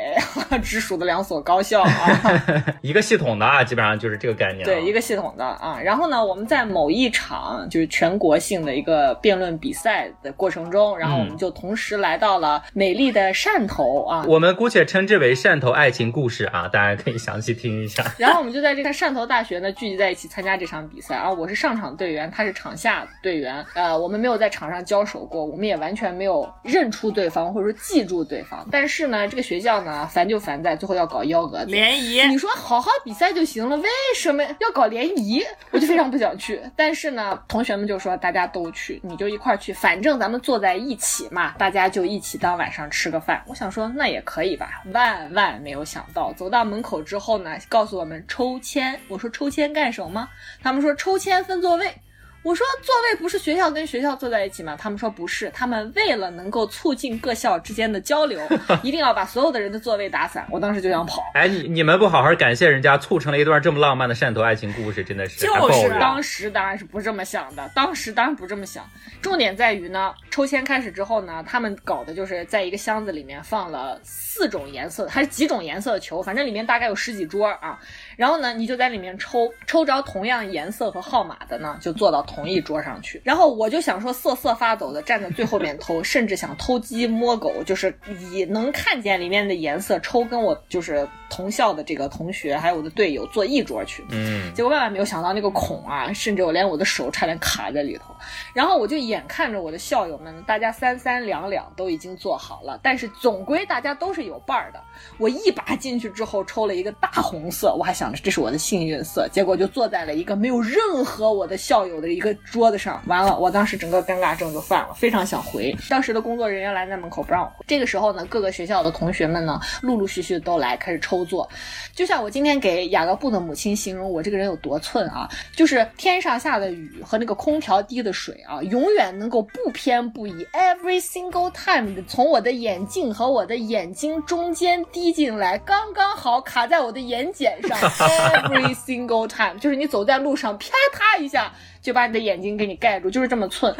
直属的两所高校啊。一个系统的啊，基本上就是这个概念、啊。对，一个系统的啊。然后呢，我们在某一场就是全国性的一个辩论比赛的过程中，然后我们就同时来到了美丽的汕头啊。我们姑且称之为汕头爱情故事啊，大家可以详细听一下。然后我们就在这个汕头大学呢聚集在一起参加这场比赛啊。我是上场队员，他是场下队员。呃，我们没有在场上交手过，我们也完全没有认出对方或者说记住对方。但是呢，这个学校呢烦就烦在最后要搞幺蛾子。联谊，你说好好比赛就行了，为什么要搞联谊？我就非常不想去。但是呢，同学们就说大家都去，你就一块儿去，反正咱们坐在一起嘛，大家就一起当晚上吃个饭。我想说那也可以可以吧，万万没有想到，走到门口之后呢，告诉我们抽签。我说抽签干什么？他们说抽签分座位。我说座位不是学校跟学校坐在一起吗？他们说不是，他们为了能够促进各校之间的交流，一定要把所有的人的座位打散。我当时就想跑。哎，你你们不好好感谢人家，促成了一段这么浪漫的汕头爱情故事，真的是就是当时当然是不这么想的，当时当然不这么想。重点在于呢，抽签开始之后呢，他们搞的就是在一个箱子里面放了四种颜色，还是几种颜色的球，反正里面大概有十几桌啊。然后呢，你就在里面抽，抽着同样颜色和号码的呢，就坐到同一桌上去。然后我就想说，瑟瑟发抖的站在最后面偷，甚至想偷鸡摸狗，就是以能看见里面的颜色抽跟我就是同校的这个同学还有我的队友坐一桌去。嗯，结果万万没有想到，那个孔啊，甚至我连我的手差点卡在里头。然后我就眼看着我的校友们，大家三三两两都已经做好了，但是总归大家都是有伴儿的。我一把进去之后抽了一个大红色，我还想这是我的幸运色，结果就坐在了一个没有任何我的校友的一个桌子上。完了，我当时整个尴尬症就犯了，非常想回。当时的工作人员拦在门口不让我回。这个时候呢，各个学校的同学们呢，陆陆续续都来开始抽座。就像我今天给雅各布的母亲形容我这个人有多寸啊，就是天上下的雨和那个空调滴的水啊，永远能够不偏不倚，every single time 从我的眼镜和我的眼睛中间滴进来，刚刚好卡在我的眼睑上，every single time，就是你走在路上，啪嗒一下。就把你的眼睛给你盖住，就是这么寸。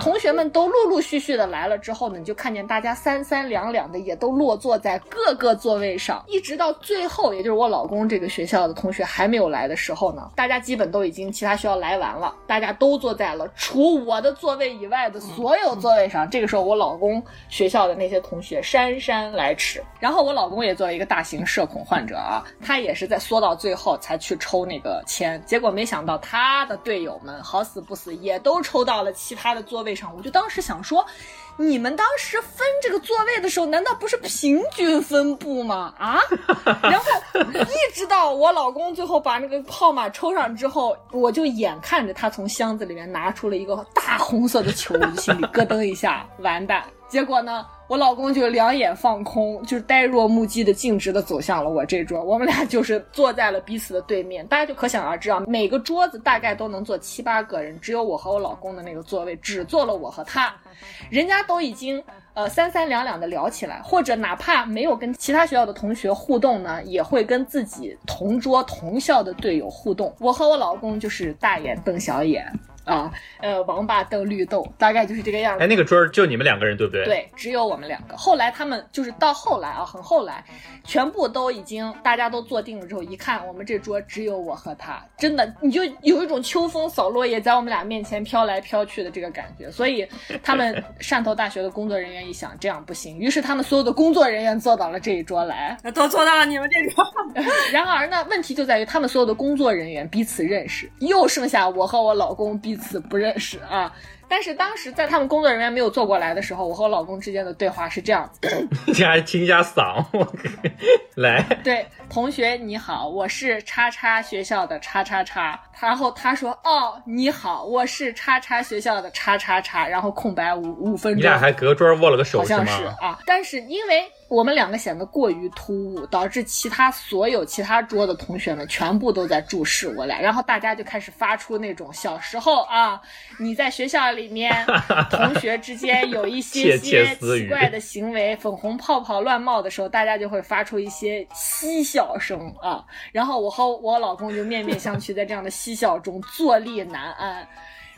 同学们都陆陆续续的来了之后呢，你就看见大家三三两两的也都落座在各个座位上，一直到最后，也就是我老公这个学校的同学还没有来的时候呢，大家基本都已经其他学校来完了，大家都坐在了除我的座位以外的所有座位上。这个时候，我老公学校的那些同学姗姗来迟，然后我老公也作为一个大型社恐患者啊，他也是在缩到最后才去抽那个签，结果没想到他的队友们。好死不死，也都抽到了其他的座位上。我就当时想说，你们当时分这个座位的时候，难道不是平均分布吗？啊！然后一直到我老公最后把那个号码抽上之后，我就眼看着他从箱子里面拿出了一个大红色的球，心里咯噔一下，完蛋。结果呢，我老公就两眼放空，就是呆若木鸡的径直的走向了我这桌。我们俩就是坐在了彼此的对面，大家就可想而知啊，每个桌子大概都能坐七八个人，只有我和我老公的那个座位只坐了我和他，人家都已经呃三三两两的聊起来，或者哪怕没有跟其他学校的同学互动呢，也会跟自己同桌同校的队友互动。我和我老公就是大眼瞪小眼。啊，呃，王八瞪绿豆，大概就是这个样子。哎，那个桌儿就你们两个人对不对？。对，只有我们两个。后来他们就是到后来啊，很后来，全部都已经大家都坐定了之后，一看我们这桌只有我和他，真的你就有一种秋风扫落叶在我们俩面前飘来飘去的这个感觉。所以他们 汕头大学的工作人员一想这样不行，于是他们所有的工作人员坐到了这一桌来。都坐到了你们这桌。然而呢，问题就在于他们所有的工作人员彼此认识，又剩下我和我老公彼此不认识啊。但是当时在他们工作人员没有坐过来的时候，我和我老公之间的对话是这样子的。你还清一下嗓，我来。对，同学你好，我是叉叉学校的叉叉叉。然后他说，哦，你好，我是叉叉学校的叉叉叉。然后空白五五分钟。你俩还隔桌握了个手好是吗？像是啊，但是因为我们两个显得过于突兀，导致其他所有其他桌的同学们全部都在注视我俩，然后大家就开始发出那种小时候啊，你在学校里面 同学之间有一些些奇怪的行为，粉红泡泡乱冒的时候，大家就会发出一些嬉笑声啊，然后我和我老公就面面相觑，在这样的嬉笑中坐立难安。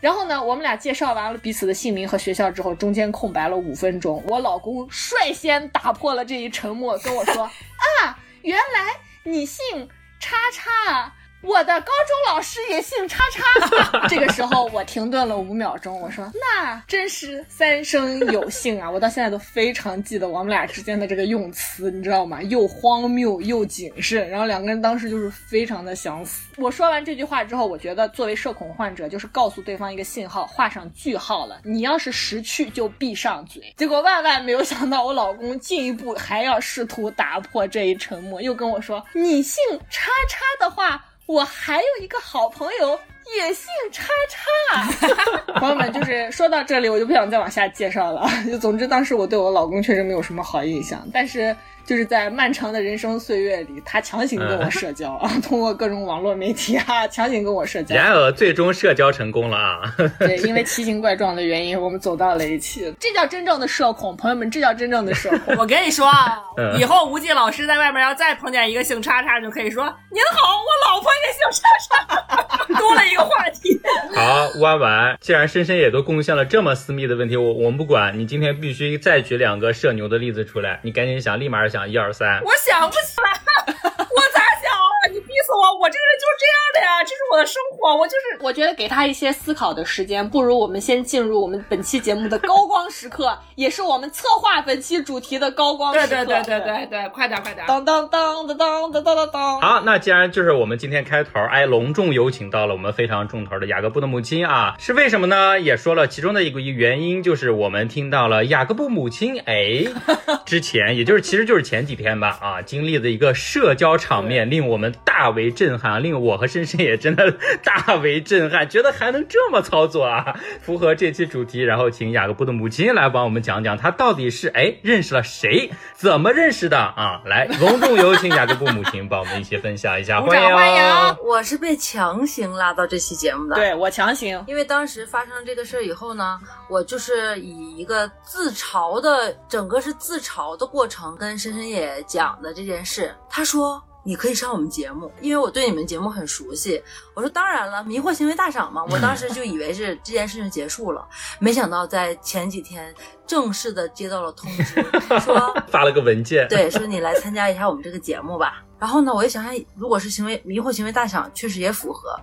然后呢，我们俩介绍完了彼此的姓名和学校之后，中间空白了五分钟，我老公率先打破了这一沉默，跟我说：“ 啊，原来你姓叉叉啊。”我的高中老师也姓叉叉。这个时候我停顿了五秒钟，我说：“那真是三生有幸啊！”我到现在都非常记得我们俩之间的这个用词，你知道吗？又荒谬又谨慎，然后两个人当时就是非常的相似。我说完这句话之后，我觉得作为社恐患者，就是告诉对方一个信号，画上句号了。你要是识趣，就闭上嘴。结果万万没有想到，我老公进一步还要试图打破这一沉默，又跟我说：“你姓叉叉的话。”我还有一个好朋友也姓叉叉，朋友们，就是说到这里，我就不想再往下介绍了。就总之，当时我对我老公确实没有什么好印象，但是就是在漫长的人生岁月里，他强行跟我社交啊，通过各种网络媒体啊，强行跟我社交。然而最终社交成功了啊！对，因为奇形怪状的原因，我们走到了一起。这叫真正的社恐，朋友们，这叫真正的社恐。我跟你说啊 嗯，以后吴忌老师在外面要再碰见一个姓叉叉，就可以说：“您好，我老婆也姓叉叉。” 多了一个话题。好，弯弯，既然深深也都贡献了这么私密的问题，我我们不管，你今天必须再举两个社牛的例子出来，你赶紧想，立马想一二三。我想不起来，死我！我这个人就是这样的呀，这是我的生活，我就是。我觉得给他一些思考的时间，不如我们先进入我们本期节目的高光时刻，也是我们策划本期主题的高光时刻。对对对对对对，快点快点！当当当当当当当当当。好，那既然就是我们今天开头，哎，隆重有请到了我们非常重头的雅各布的母亲啊，是为什么呢？也说了其中的一个原因，就是我们听到了雅各布母亲，哎，之前也就是其实就是前几天吧，啊，经历的一个社交场面，令我们大为震撼，令我和深深也真的大为震撼，觉得还能这么操作啊，符合这期主题。然后请雅各布的母亲来帮我们讲讲，她到底是哎认识了谁，怎么认识的啊？来，隆重有请雅各布母亲帮我们一起分享一下，欢迎欢迎我是被强行拉到这期节目的。对我强行，因为当时发生这个事儿以后呢，我就是以一个自嘲的，整个是自嘲的过程跟深深也讲的这件事。他说。你可以上我们节目，因为我对你们节目很熟悉。我说当然了，迷惑行为大赏嘛，我当时就以为是这件事情结束了，没想到在前几天正式的接到了通知，说发了个文件，对，说你来参加一下我们这个节目吧。然后呢，我一想想，如果是行为迷惑行为大赏，确实也符合。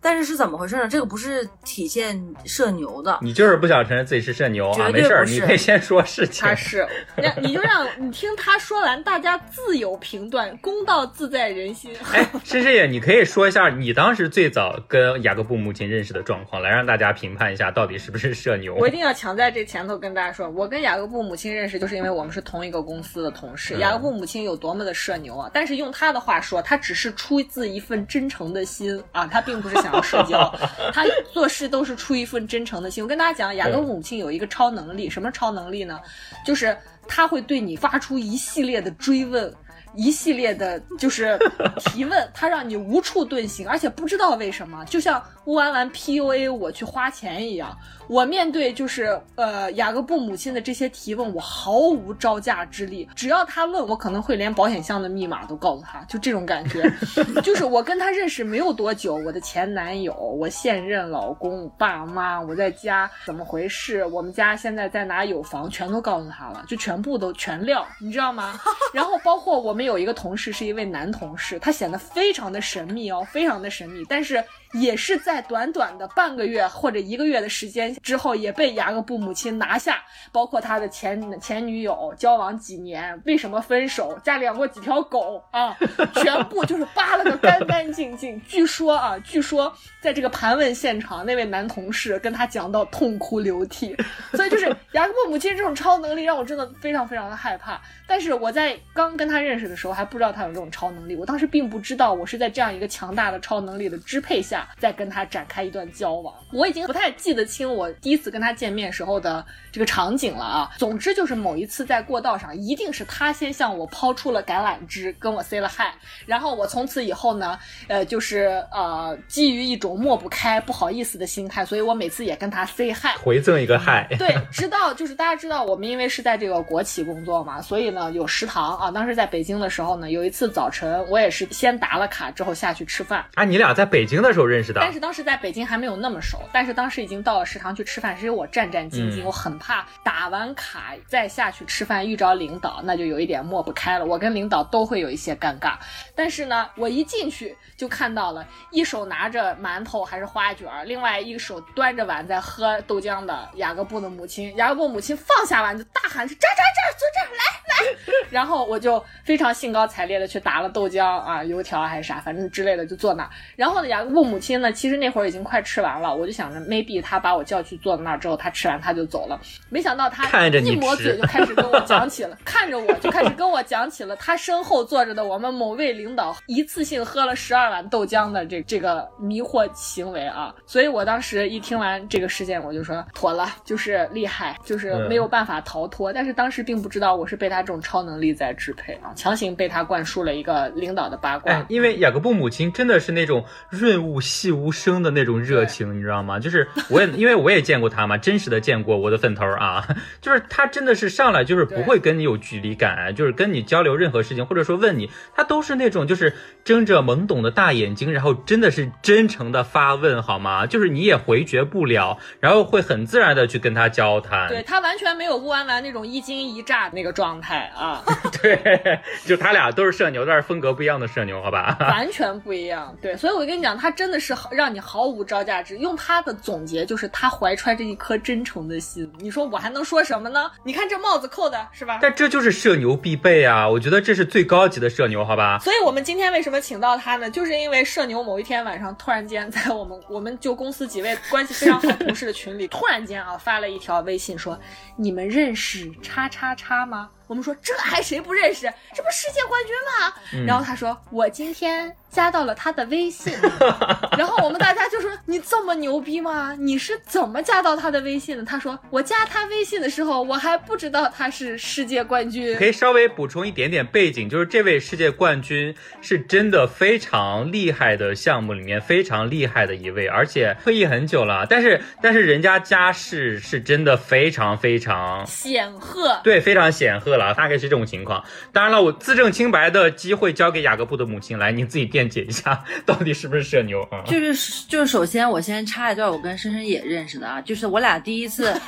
但是是怎么回事呢？这个不是体现社牛的，你就是不想承认自己是社牛啊？没事你可以先说事情。他是，你你就让你听他说完，大家自有评断，公道自在人心。哎，深深也，你可以说一下你当时最早跟雅各布母亲认识的状况，来让大家评判一下到底是不是社牛。我一定要强在这前头跟大家说，我跟雅各布母亲认识，就是因为我们是同一个公司的同事。嗯雅各布母亲有多么的社牛啊！但是用他的话说，他只是出自一份真诚的心啊，他并不是想要社交，他做事都是出于一份真诚的心。我跟大家讲，雅各布母亲有一个超能力，什么超能力呢？就是他会对你发出一系列的追问。一系列的，就是提问，他让你无处遁形，而且不知道为什么，就像乌安完 PUA 我去花钱一样。我面对就是呃雅各布母亲的这些提问，我毫无招架之力。只要他问我，可能会连保险箱的密码都告诉他，就这种感觉。就是我跟他认识没有多久，我的前男友、我现任老公、爸妈、我在家怎么回事，我们家现在在哪有房，全都告诉他了，就全部都全撂，你知道吗？然后包括我们我们有一个同事是一位男同事，他显得非常的神秘哦，非常的神秘，但是。也是在短短的半个月或者一个月的时间之后，也被雅各布母亲拿下，包括他的前前女友交往几年，为什么分手，家里养过几条狗啊，全部就是扒了个干干净净。据说啊，据说在这个盘问现场，那位男同事跟他讲到痛哭流涕，所以就是雅各布母亲这种超能力让我真的非常非常的害怕。但是我在刚跟他认识的时候还不知道他有这种超能力，我当时并不知道我是在这样一个强大的超能力的支配下。再跟他展开一段交往，我已经不太记得清我第一次跟他见面时候的这个场景了啊。总之就是某一次在过道上，一定是他先向我抛出了橄榄枝，跟我 say 了 hi，然后我从此以后呢，呃，就是呃，基于一种抹不开、不好意思的心态，所以我每次也跟他 say hi，回赠一个 hi。对，直到就是大家知道我们因为是在这个国企工作嘛，所以呢有食堂啊。当时在北京的时候呢，有一次早晨我也是先打了卡之后下去吃饭。啊，你俩在北京的时候认识的？但是当时在北京还没有那么熟，但是当时已经到了食堂去吃饭，是因为我战战兢兢，我很怕打完卡再下去吃饭遇着领导，那就有一点抹不开了。我跟领导都会有一些尴尬。但是呢，我一进去就看到了一手拿着馒头还是花卷，另外一手端着碗在喝豆浆的雅各布的母亲。雅各布母亲放下碗就大喊：“是这这这，就这来来。” 然后我就非常兴高采烈的去打了豆浆啊、油条还是啥，反正之类的就坐那。然后呢，雅各布母亲呢，其实那会儿已经快吃完了，我就想着 maybe 他把我叫去坐那儿之后，他吃完他就走了。没想到他一抹嘴就开始跟我讲起了，看着我就开始跟我讲起了他身后坐着的我们某位领导一次性喝了十二碗豆浆的这这个迷惑行为啊！所以我当时一听完这个事件，我就说妥了，就是厉害，就是没有办法逃脱。但是当时并不知道我是被他这种超能力在支配啊，强行被他灌输了一个领导的八卦。因为雅各布母亲真的是那种润物细无声的那种热情，你知道吗？就是我也因为我也见过他嘛，真实的见过我的粉头啊，就是他真的是上来就是不会跟你有距离感，就是跟你交流任何事情或者说问你，他都是那种就是睁着懵懂的大眼睛，然后真的是真诚的发问，好吗？就是你也回绝不了，然后会很自然的去跟他交谈。对他完全没有乌安完那种一惊一乍那个状态啊。对，就他俩都是社牛，但是风格不一样的社牛，好吧？完全不一样。对，所以我跟你讲，他真的是让你毫无招架之。用他的总结就是，他怀揣着一颗真诚的心。你说我还能说什么呢？你看这帽子扣的是吧？但这就是社牛必备啊！我觉得这是最高级的社牛，好吧？所以我们今天为什么请到他呢？就是因为社牛某一天晚上突然间在我们我们就公司几位关系非常好同事的群里，突然间啊发了一条微信说：“你们认识叉叉叉吗？”我们说这还谁不认识？这不世界冠军吗？然后他说我今天加到了他的微信，然后我们大家就说你这么牛逼吗？你是怎么加到他的微信的？他说我加他微信的时候，我还不知道他是世界冠军。可以稍微补充一点点背景，就是这位世界冠军是真的非常厉害的项目里面非常厉害的一位，而且退役很久了，但是但是人家家世是真的非常非常显赫，对，非常显赫了。大概是这种情况，当然了，我自证清白的机会交给雅各布的母亲来，你自己辩解一下，到底是不是社牛啊？就 是就是，首先我先插一段，我跟深深也认识的啊，就是我俩第一次。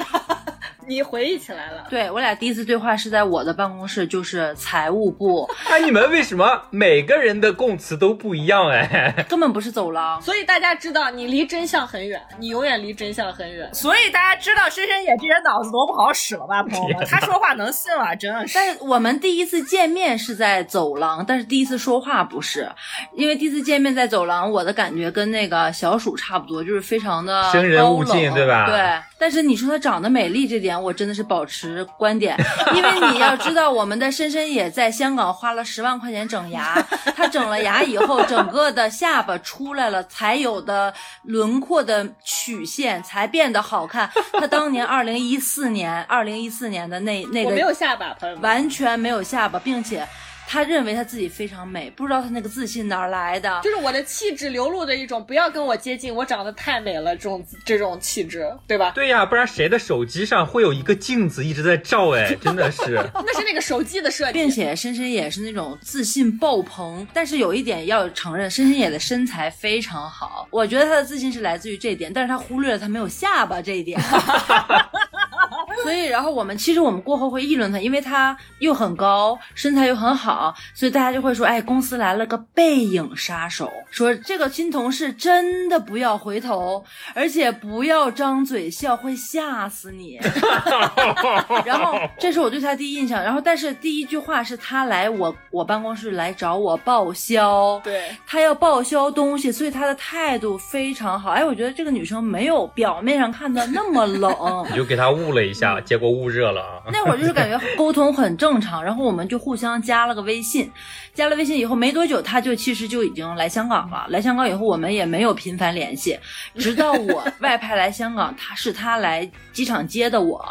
你回忆起来了，对我俩第一次对话是在我的办公室，就是财务部。哎，你们为什么每个人的供词都不一样？哎，根本不是走廊，所以大家知道你离真相很远，你永远离真相很远。所以大家知道深深姐这人脑子多不好使了吧，朋友们？他说话能信吗？真的是。但是我们第一次见面是在走廊，但是第一次说话不是，因为第一次见面在走廊，我的感觉跟那个小鼠差不多，就是非常的生人勿近，对吧？对。但是你说她长得美丽这点，我真的是保持观点，因为你要知道，我们的深深也在香港花了十万块钱整牙，他整了牙以后，整个的下巴出来了，才有的轮廓的曲线才变得好看。他当年二零一四年，二零一四年的那那个我没有下巴，朋友们，完全没有下巴，并且。她认为他自己非常美，不知道他那个自信哪儿来的。就是我的气质流露的一种，不要跟我接近，我长得太美了，这种这种气质，对吧？对呀，不然谁的手机上会有一个镜子一直在照？哎，真的是，那是那个手机的设计。并且深深也是那种自信爆棚，但是有一点要承认，深深也的身材非常好。我觉得她的自信是来自于这一点，但是她忽略了她没有下巴这一点。所以，然后我们其实我们过后会议论他，因为他又很高，身材又很好，所以大家就会说，哎，公司来了个背影杀手，说这个新同事真的不要回头，而且不要张嘴笑，会吓死你。然后这是我对他第一印象，然后但是第一句话是他来我我办公室来找我报销，对他要报销东西，所以他的态度非常好。哎，我觉得这个女生没有表面上看的那么冷，你就给他捂了一下。结果捂热了啊！那会儿就是感觉沟通很正常，然后我们就互相加了个微信，加了微信以后没多久，他就其实就已经来香港了。来香港以后，我们也没有频繁联系，直到我 外派来香港，他是他来机场接的我，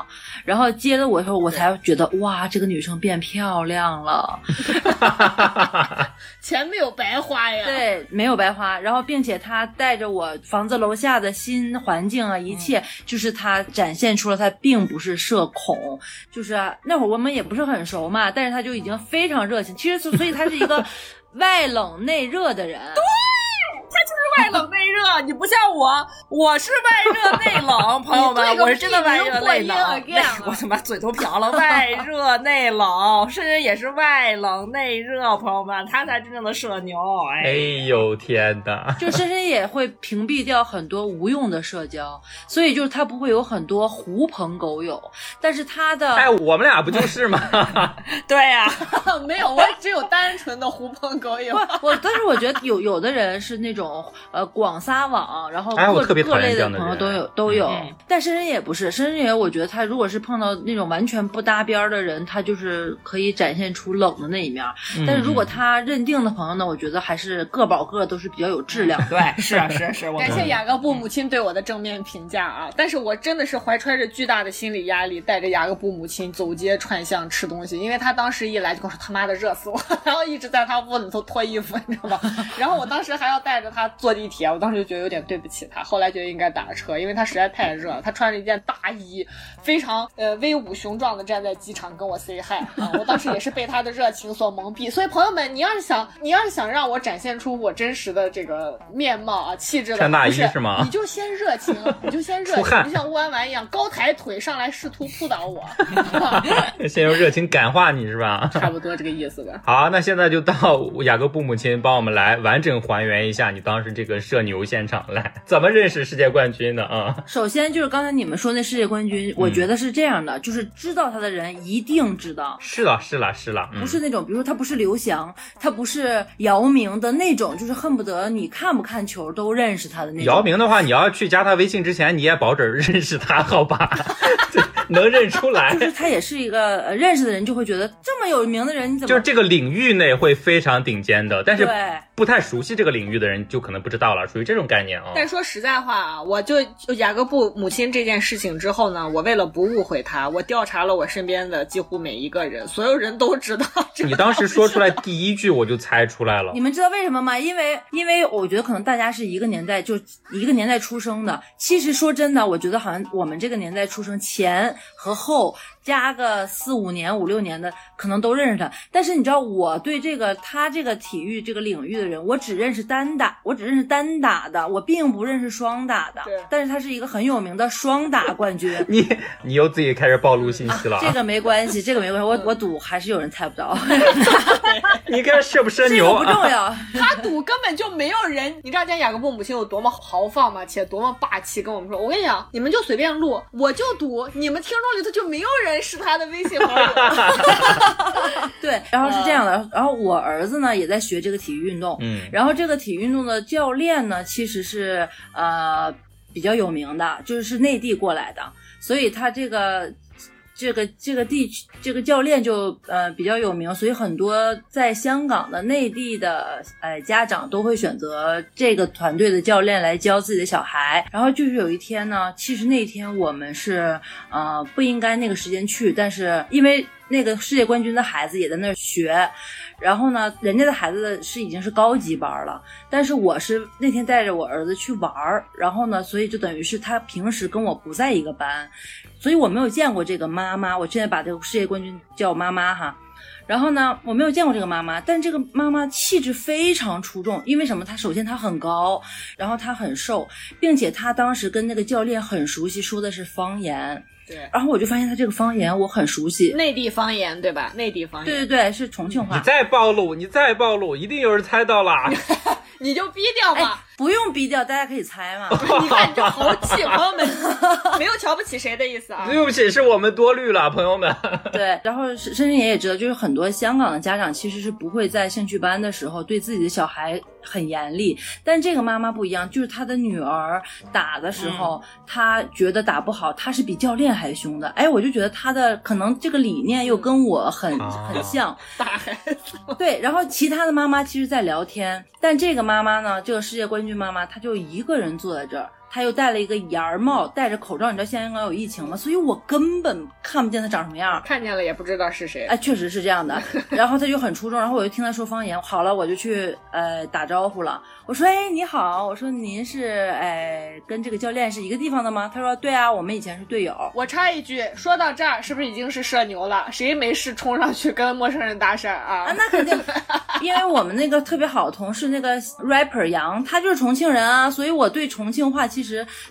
然后接了我以后，我才觉得哇，这个女生变漂亮了，钱没有白花呀。对，没有白花。然后并且他带着我房子楼下的新环境啊，一切就是他展现出了他并不是。社恐，就是那会儿我们也不是很熟嘛，但是他就已经非常热情。其实所以他是一个 外冷内热的人。他就是外冷内热，你不像我，我是外热内冷，朋友们，我是真的外热内冷。我他妈嘴都瓢了，外热内冷，甚至也是外冷内热，朋友们，他才真正的社牛。哎呦天哪！就深深也会屏蔽掉很多无用的社交，所以就是他不会有很多狐朋狗友，但是他的哎，我们俩不就是吗？对呀，没有，我只有单纯的狐朋狗友。我但是我觉得有有的人是那种。种呃广撒网，然后各各类的朋友都有都有，但深深也不是深深也，我觉得他如果是碰到那种完全不搭边的人，他就是可以展现出冷的那一面。但是如果他认定的朋友呢，我觉得还是各保各都是比较有质量。对，是啊是是，感谢雅各布母亲对我的正面评价啊！但是我真的是怀揣着巨大的心理压力，带着雅各布母亲走街串巷吃东西，因为他当时一来就跟我说他妈的热死我，然后一直在他屋里头脱衣服，你知道吗？然后我当时还要带着。他坐地铁，我当时就觉得有点对不起他，后来觉得应该打车，因为他实在太热了。他穿着一件大衣，非常呃威武雄壮的站在机场跟我 say hi 啊！我当时也是被他的热情所蒙蔽。所以朋友们，你要是想，你要是想让我展现出我真实的这个面貌啊、气质的，穿大衣是吗？你就先热情，你就先热情，就像乌安丸一样，高抬腿上来试图扑倒我，先用热情感化你是吧？差不多这个意思吧。好，那现在就到雅各布母亲帮我们来完整还原一下你。当时这个社牛现场来，怎么认识世界冠军的啊？首先就是刚才你们说那世界冠军，我觉得是这样的，就是知道他的人一定知道。是了，是了，是了，不是那种，比如说他不是刘翔，他不是姚明的那种，就是恨不得你看不看球都认识他的那种。姚明的话，你要去加他微信之前，你也保准认识他，好吧？能认出来。就是他也是一个认识的人，就会觉得这么有名的人，你怎么就是这个领域内会非常顶尖的，但是不太熟悉这个领域的人就可能不知道了，属于这种概念啊。但说实在话啊，我就雅各布母亲这件事情之后呢，我为了不误会他，我调查了我身边的几乎每一个人，所有人都知道。你当时说出来第一句，我就猜出来了。你们知道为什么吗？因为因为我觉得可能大家是一个年代，就一个年代出生的。其实说真的，我觉得好像我们这个年代出生前和后。加个四五年、五六年的，可能都认识他。但是你知道，我对这个他这个体育这个领域的人，我只认识单打，我只认识单打的，我并不认识双打的。但是他是一个很有名的双打冠军。你 你又自己开始暴露信息了。这个没关系，这个没关系。我我赌还是有人猜不着。你看是不射牛不重要。他赌根本就没有人。你知道今天雅各布母亲有多么豪放吗？且多么霸气，跟我们说：“我跟你讲，你们就随便录，我就赌你们听众里头就没有人。”是他的微信好友，对，然后是这样的，然后我儿子呢也在学这个体育运动，嗯，然后这个体育运动的教练呢其实是呃比较有名的，就是是内地过来的，所以他这个。这个这个地区这个教练就呃比较有名，所以很多在香港的内地的呃家长都会选择这个团队的教练来教自己的小孩。然后就是有一天呢，其实那天我们是呃不应该那个时间去，但是因为。那个世界冠军的孩子也在那儿学，然后呢，人家的孩子是已经是高级班了，但是我是那天带着我儿子去玩儿，然后呢，所以就等于是他平时跟我不在一个班，所以我没有见过这个妈妈，我现在把这个世界冠军叫妈妈哈。然后呢，我没有见过这个妈妈，但这个妈妈气质非常出众。因为什么？她首先她很高，然后她很瘦，并且她当时跟那个教练很熟悉，说的是方言。对，然后我就发现他这个方言我很熟悉。内地方言对吧？内地方言。对对对，是重庆话。你再暴露，你再暴露，一定有人猜到了。你就逼掉吧，不用逼掉，大家可以猜嘛。你看你这豪气，朋友们，没有瞧不起谁的意思啊。对不起，是我们多虑了，朋友们。对，然后深深爷也知道，就是很多香港的家长其实是不会在兴趣班的时候对自己的小孩很严厉，但这个妈妈不一样，就是她的女儿打的时候，她觉得打不好，她是比教练还凶的。哎，我就觉得她的可能这个理念又跟我很很像。打孩子。对，然后其他的妈妈其实在聊天，但这个妈妈呢，这个世界冠军妈妈，她就一个人坐在这儿。她又戴了一个檐儿帽，戴着口罩。你知道现在香港有疫情吗？所以我根本看不见他长什么样。看见了也不知道是谁。哎，确实是这样的。然后他就很出众。然后我就听他说方言。好了，我就去呃打招呼了。我说：“哎，你好。”我说：“您是哎跟这个教练是一个地方的吗？”他说：“对啊，我们以前是队友。”我插一句，说到这儿，是不是已经是社牛了？谁没事冲上去跟陌生人搭讪啊？啊，那肯定，因为我们那个特别好的同事，那个 rapper 杨，他就是重庆人啊，所以我对重庆话其实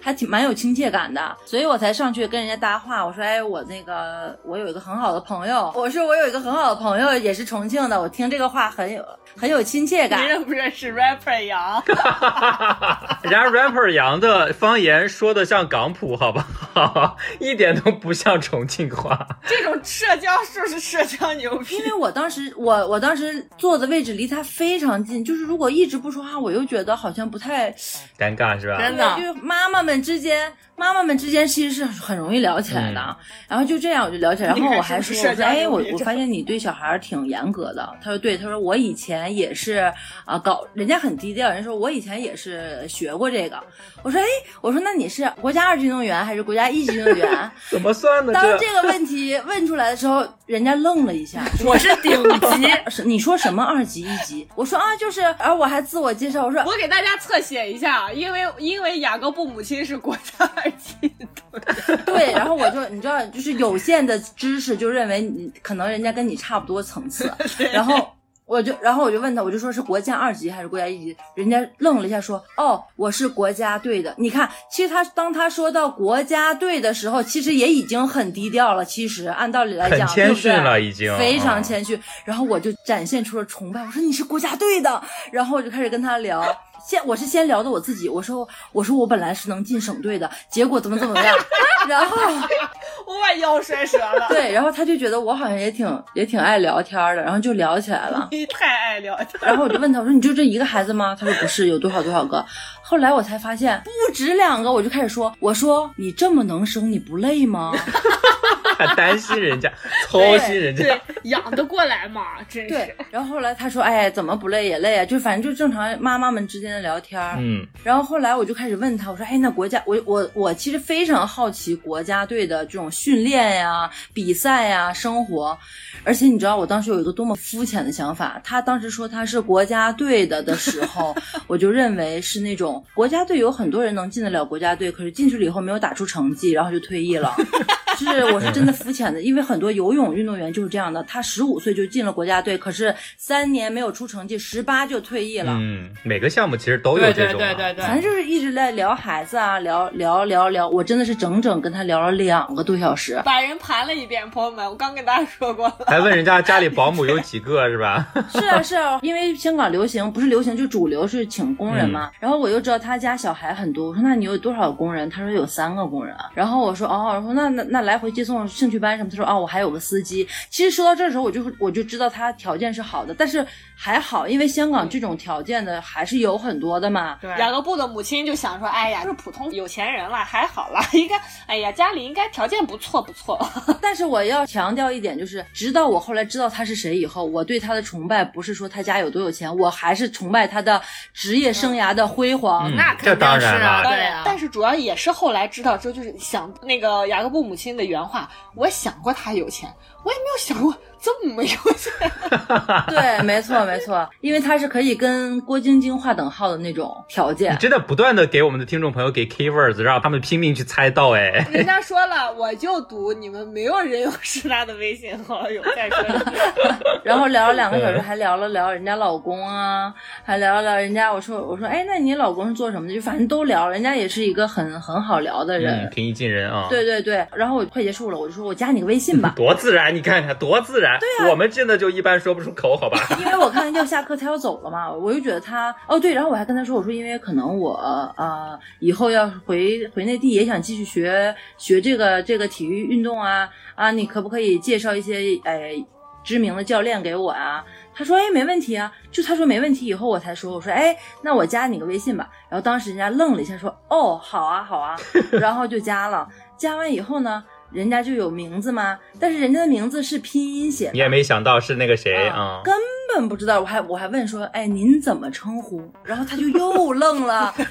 还挺蛮有亲切感的，所以我才上去跟人家搭话。我说：“哎，我那个我有一个很好的朋友，我说我有一个很好的朋友也是重庆的，我听这个话很有很有亲切感。”你认不认识 rapper 杨？人家 rapper 杨的方言说的像港普，好不好？一点都不像重庆话。这种社交是不是社交牛逼？因 为我当时我我当时坐的位置离他非常近，就是如果一直不说话，我又觉得好像不太尴尬，是吧？真的，就是妈妈们之间，妈妈们之间其实是很容易聊起来的。嗯然后就这样我就聊起来，然后我还说，说哎，我我发现你对小孩儿挺严格的。他说对，他说我以前也是啊、搞人家很低调，人家说我以前也是学过这个。我说哎，我说那你是国家二级运动员还是国家一级运动员？怎么算呢？当这个问题问出来的时候，人家愣了一下，我是顶级，你说什么二级一级？我说啊，就是，而我还自我介绍，我说我给大家侧写一下，啊因为因为雅各布母亲是国家二 对，然后我就你知道，就是有限的知识就认为你可能人家跟你差不多层次，然后。我就，然后我就问他，我就说是国家二级还是国家一级？人家愣了一下，说：“哦，我是国家队的。”你看，其实他当他说到国家队的时候，其实也已经很低调了。其实按道理来讲，很谦逊了已经非常嗯谦虚。然后我就展现出了崇拜，我说你是国家队的，然后我就开始跟他聊。先我是先聊的我自己，我说我说我本来是能进省队的，结果怎么怎么样，然后 我把腰摔折了。对，然后他就觉得我好像也挺也挺爱聊天的，然后就聊起来了。你太爱聊天。然后我就问他，我说你就这一个孩子吗？他说不是，有多少多少个。后来我才发现不止两个，我就开始说，我说你这么能生，你不累吗？还 担心人家，操心人家。对，养得过来吗，真对是。，然后后来他说，哎，怎么不累也累啊？就反正就正常妈妈们之间的聊天。嗯，然后后来我就开始问他，我说：“哎，那国家，我我我其实非常好奇国家队的这种训练呀、比赛呀、生活，而且你知道我当时有一个多么肤浅的想法，他当时说他是国家队的的时候，我就认为是那种国家队有很多人能进得了国家队，可是进去了以后没有打出成绩，然后就退役了。是我是真的肤浅的，因为很多游泳运动员就是这样的，他十五岁就进了国家队，可是三年没有出成绩，十八就退役了。嗯，每个项目其实都有对对这种、啊。对对对，反正就是一直在聊孩子啊，聊聊聊聊，我真的是整整跟他聊了两个多小时。把人盘了一遍，朋友们，我刚跟大家说过了。还问人家家里保姆有几个是吧？是啊是啊，因为香港流行不是流行就主流是请工人嘛。然后我又知道他家小孩很多，我说那你有多少工人？他说有三个工人啊。然后我说哦，我说那那那来回接送兴趣班什么？他说哦，我还有个司机。其实说到这的时候，我就我就知道他条件是好的，但是还好，因为香港这种条件的还是有很多的嘛。对雅各布的母亲就想说：“哎呀，就是普通有钱人了，还好啦，应该，哎呀，家里应该条件不错不错。但是我要强调一点，就是直到我后来知道他是谁以后，我对他的崇拜不是说他家有多有钱，我还是崇拜他的职业生涯的辉煌。嗯那这肯定是当然了啊，当对啊，然但是主要也是后来知道之后，就是想那个雅各布母亲原话，我想过他有钱，我也没有想过这么有钱。对，没错没错，因为他是可以跟郭晶晶划等号的那种条件你。真的不断的给我们的听众朋友给 keywords，让他们拼命去猜到哎。人家说了，我就赌你们没有人有施拉的微信好友。再说了，然后聊了两个小时，嗯还聊了聊人家老公啊，还聊了聊人家。我说我说，哎，那你老公是做什么的？就反正都聊，人家也是一个很很好聊的人。嗯，平易近人啊。。对对对，然后我快结束了，我就说我加你个微信吧 多自然，你看看多自然。对啊，我们真的就一般说不出口，好吧？因为我看要下课，他要走了嘛，我就觉得他哦对，然后我还跟他说，我说因为可能我呃以后要回回内地，也想继续学学这个这个体育运动啊啊，你可不可以介绍一些哎知名的教练给我啊？他说哎没问题啊，就他说没问题以后我才说我说哎那我加你个微信吧，然后当时人家愣了一下说哦好啊好啊，然后就加了，加完以后呢。人家就有名字吗？但是人家的名字是拼音写的，你也没想到是那个谁啊啊？根本不知道，我还我还问说，哎，您怎么称呼？然后他就又愣了，他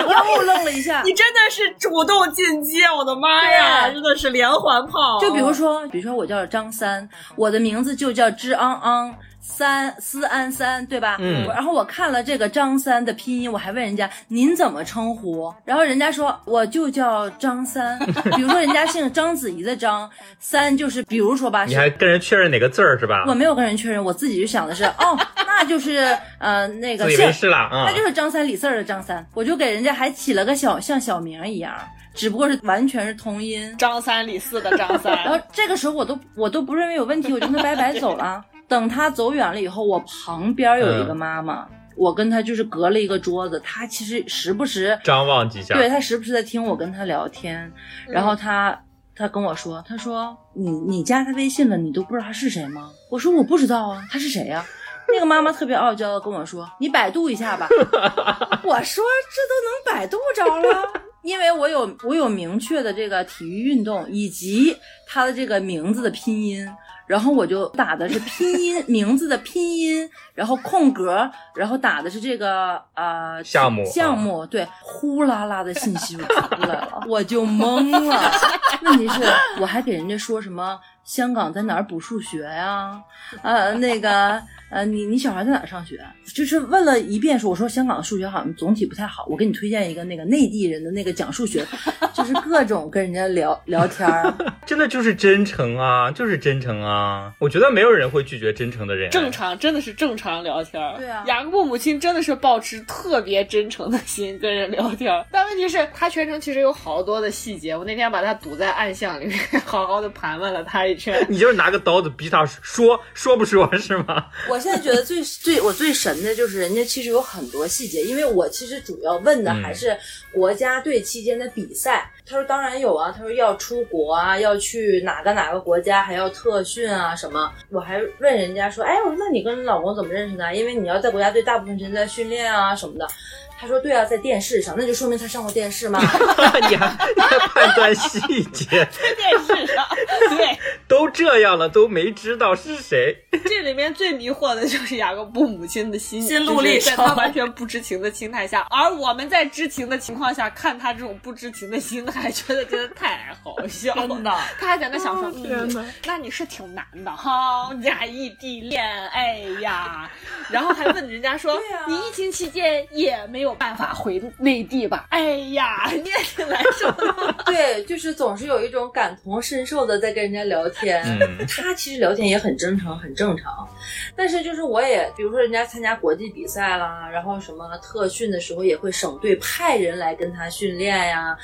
又愣了一下。你真的是主动进阶，我的妈呀，对真的是连环炮。就比如说，比如说我叫张三，我的名字就叫支昂昂。三思安三，对吧？嗯然后我看了这个张三的拼音，我还问人家您怎么称呼？然后人家说我就叫张三。比如说人家姓章子怡的章，三就是比如说吧，你还跟人确认哪个字儿是吧我？没有跟人确认，我自己就想的是，哦，那就是呃那个自以姓为是了啊那！就是张三李四儿的张三，我就给人家还起了个小像小名一样，只不过是完全是同音。张三李四的张三然，后这个时候我都我都不认为有问题，我就跟他拜拜走了。等他走远了以后，我旁边有一个妈妈，我跟他就是隔了一个桌子，他其实时不时张望几下，对他时不时在听我跟他聊天，然后他他跟我说，他说你你加他微信了，你都不知道他是谁吗？我说我不知道啊，他是谁呀、那个妈妈特别傲娇的跟我说：“你百度一下吧。”我说：“这都能百度着了？”因为我有我有明确的这个体育运动以及他的这个名字的拼音，然后我就打的是拼音名字的拼音，然后空格，然后打的是这个呃项目项目对，呼啦啦的信息就出来了，我就懵了。问题是我还给人家说什么香港在哪儿补数学呀、呃，那个呃，你你小孩在哪上学？就是问了一遍说，我说香港的数学好像总体不太好，我给你推荐一个那个内地人的那个讲数学，就是各种跟人家聊聊天儿。真的就是真诚啊，就是真诚啊！我觉得没有人会拒绝真诚的人。正常，真的是正常聊天儿。对啊雅各布母亲真的是保持特别真诚的心跟人聊天儿，但问题是，他全程其实有好多的细节。我那天把他堵在暗巷里面，好好的盘问了他一圈。你就是拿个刀子逼他说说不说是吗？我现在觉得最 最我最神的就是人家其实有很多细节，因为我其实主要问的还是国家队期间的比赛。他说当然有啊，他说要出国啊，要去哪个哪个国家，还要特训啊什么。我还问人家说，哎，我说那你跟你老公怎么认识的？因为你要在国家队，大部分时间在训练啊什么的。他说对啊，在电视上，那就说明他上过电视嘛。你还你还判断细节，在电视上，对，都这样了都没知道是谁。这里面最迷惑的就是雅各布母亲的心心路历程就是在他完全不知情的心态下，而我们在知情的情况下看他这种不知情的心态，觉得真的太好笑了。真的他还在那想说，哦天哪嗯，那你是挺难的哈，你俩异地恋，哎呀，然后还问人家说，啊你疫情期间也没有办法回内地吧？哎呀，你也挺难受的。对，就是总是有一种感同身受的在跟人家聊天。嗯 他其实聊天也很真诚，很正常。但是就是我也，比如说人家参加国际比赛啦，然后什么特训的时候也会省队派人来跟他训练呀。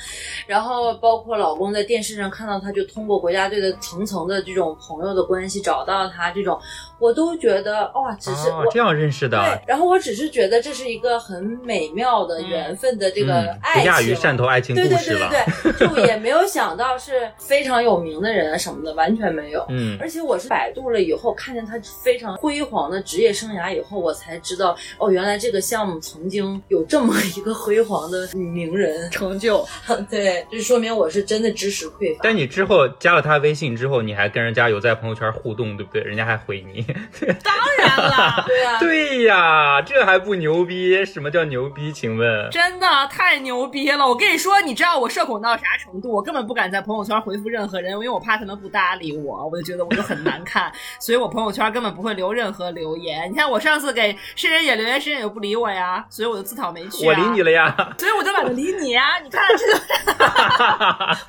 然后包括老公在电视上看到他，就通过国家队的层层的这种朋友的关系找到他，这种我都觉得哇，只是我，哦这样认识对的，，然后我只是觉得这是一个很美妙的缘分的这个嗯，爱情，不亚于汕头爱情故对对对。对对，就也没有想到是非常有名的人啊什么的，完全没有。嗯，而且我是百度了以后，看见他非常辉煌的职业生涯以后，我才知道哦，原来这个项目曾经有这么一个辉煌的名人。成就，对，就说明我是真的知识匮乏。但你之后加了他微信之后，你还跟人家有在朋友圈互动，对不对？人家还回你。当然了，对啊，对呀，这还不牛逼？什么叫牛逼？请问？真的太牛逼了！我跟你说，你知道我社恐到啥程度？我根本不敢在朋友圈回复任何人，因为我怕他们不搭理我，我就觉得我就很难看，所以我朋友圈根本不会留任何留言。你看我上次给申人也留言，申人也不理我呀，所以我就自讨没趣、啊。我理你了呀。所以我就懒得理你呀！你看这个，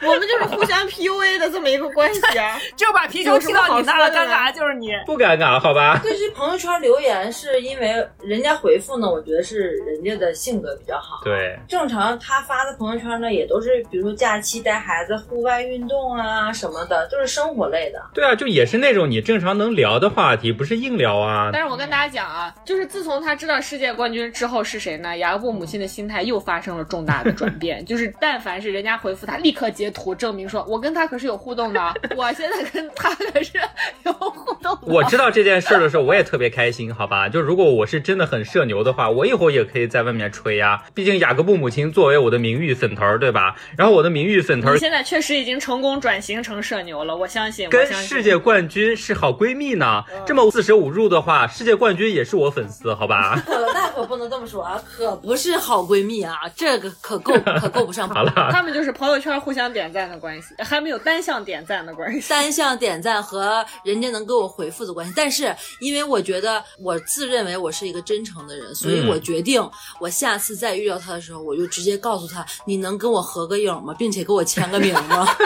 我们就是互相 PUA 的这么一个关系啊。就把皮球踢到你那了，尴尬就是你。不尴尬，好吧？对于朋友圈留言，是因为人家回复呢，我觉得是人家的性格比较好。对，正常他发的朋友圈呢，也都是比如说假期带孩子户外运动啊什么的，都是生活类的。对啊，就也是那种你正常能聊的话题，不是硬聊啊。但是我跟大家讲啊，就是自从他知道世界冠军之后是谁呢？雅各布母亲的心态又发生了重大的转变，就是但凡是人家回复他，立刻截图证明说，我跟他可是有互动的，我现在跟他可是有互动的。我知道这件事的时候，我也特别开心，好吧？就如果我是真的很社牛的话，我以后也可以在外面吹呀。毕竟雅各布母亲作为我的名誉粉头儿，对吧？然后我的名誉粉头儿你现在确实已经成功转型成社牛了，我相信。跟世界冠军是好闺蜜呢。这么四舍五入的话，世界冠军也是我粉丝，好吧？可那可不能这么说啊，可不是好闺蜜啊，这个可够 可够不上。好了，他们就是朋友圈互相点赞的关系，还没有单向点赞的关系。单向点赞和人家能给我回复的关系，但是因为我觉得我自认为我是一个真诚的人，所以我决定我下次再遇到他的时候，我就直接告诉他，你能跟我合个影吗，并且给我签个名吗？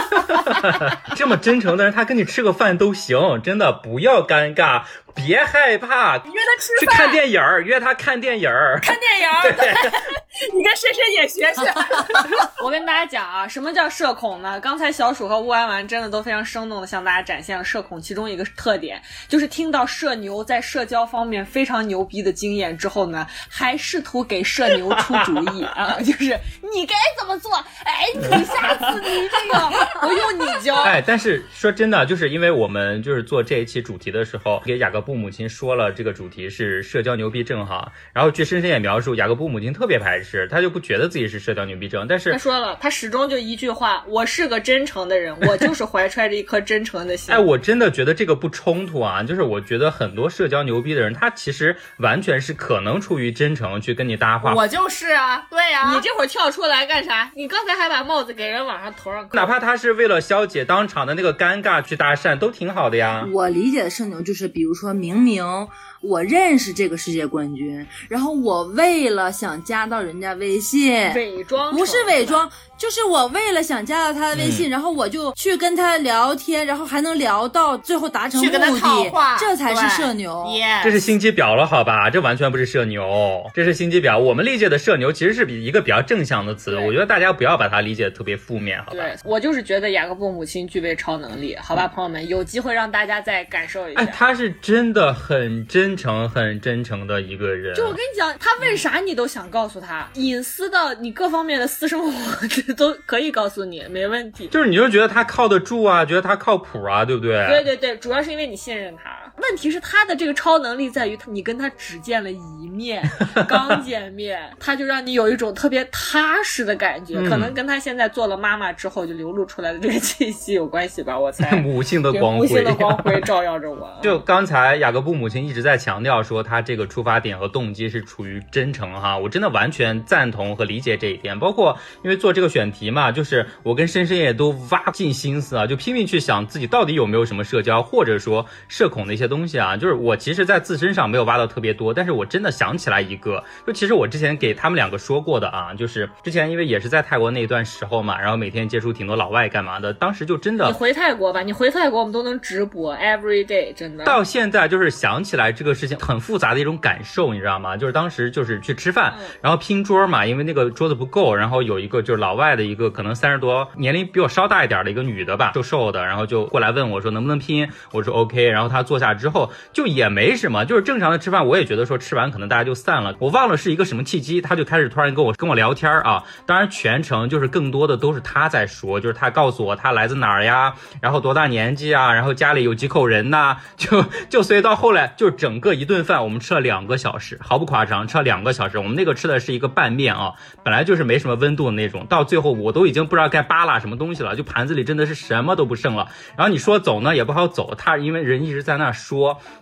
这么真诚的人，他跟你吃个饭都行，真的不要尴尬，别害怕，约他吃去饭，看电影儿，约他看电影儿。看电影儿，对，你跟深深也学学。我跟大家讲啊，什么叫社恐呢？刚才小鼠和乌安丸真的都非常生动的向大家展现了社恐其中一个特点，就是听到社牛在社交方面非常牛逼的经验之后呢，还试图给社牛出主意 啊，就是你该怎么做？哎，你下次你这个不用你教。哎，但是说真的，就是因为我们就是做这一期主题的时候，给雅各布母亲说了这个主题是社交牛逼症哈，然后据深深也描述，雅各布母亲特别排斥，他就不觉得自己是社交牛逼症，但是他说了，他始终就一句话：我是个真诚的人，我就是怀揣着一颗真诚的心。哎，我真的觉得这个不冲突啊，就是我觉得很多社交牛逼的人，他其实完全是可能出于真诚去跟你搭话，我就是啊，对呀、你这会儿跳出来干啥？你刚才还把帽子给人往上头上扣。哪怕他是为了消解当场的那个尴尬去搭讪，都挺好的呀。我理解的社牛就是，比如说明明我认识这个世界冠军，然后我为了想加到人家微信，伪装不是伪装，就是我为了想加到他的微信，嗯然后我就去跟他聊天，然后还能聊到最后达成目去跟他套的话，，这才是社牛。耶这是心机婊了，好吧？这完全不是社牛，这是心机婊。我们理解的社牛其实是比一个比较正向的词，我觉得大家不要把它理解的特别负面，好吧？对我就是觉得雅各布母亲具备超能力，好吧，朋友们，有机会让大家再感受一下。哎，他是真的很真诚、很真诚的一个人。就我跟你讲，他问啥你都想告诉他，隐私的你各方面的私生活这都可以告诉你，没问题。就是你就觉得他靠得住啊，觉得他靠谱啊，对不对？对对对，主要是因为你信任他。问题是他的这个超能力在于他，你跟他只见了一面，刚见面，他就让你有一种特别踏实的感觉，嗯可能跟他现在做了妈妈之后就流露出来的这个气息有关系吧，我猜。母性的光辉。母性的光辉照耀着我。就刚才雅各布母亲一直在强调说，他这个出发点和动机是处于真诚哈，我真的完全赞同和理解这一点。包括因为做这个选题嘛，就是我跟深深也都挖尽心思啊，就拼命去想自己到底有没有什么社交或者说社恐的一些东西啊。就是我其实，在自身上没有挖到特别多，但是我真的想起来一个，就其实我之前给他们两个说过的啊，就是之前因为也是在泰国那一段时候嘛，然后每天接触挺多老外干嘛的，当时就真的你回泰国吧，你回泰国我们都能直播，every day，真的。到现在就是想起来这个事情很复杂的一种感受，你知道吗？就是当时就是去吃饭，然后拼桌嘛，因为那个桌子不够，然后有一个就是老外的一个可能三十多，年龄比我稍大一点的一个女的吧，瘦瘦的，然后就过来问我说能不能拼，我说 OK，然后她坐下之后，就也没什么，就是正常的吃饭，我也觉得说吃完可能大家就散了。我忘了是一个什么契机，他就开始突然跟我跟我聊天啊。当然全程就是更多的都是他在说，就是他告诉我他来自哪儿呀，然后多大年纪啊，然后家里有几口人呐，就就所以到后来就整个一顿饭我们吃了两个小时，毫不夸张，吃了两个小时。我们那个吃的是一个拌面啊，本来就是没什么温度的那种，到最后我都已经不知道该扒拉什么东西了，就盘子里真的是什么都不剩了。然后你说走呢也不好走，他因为人一直在那儿，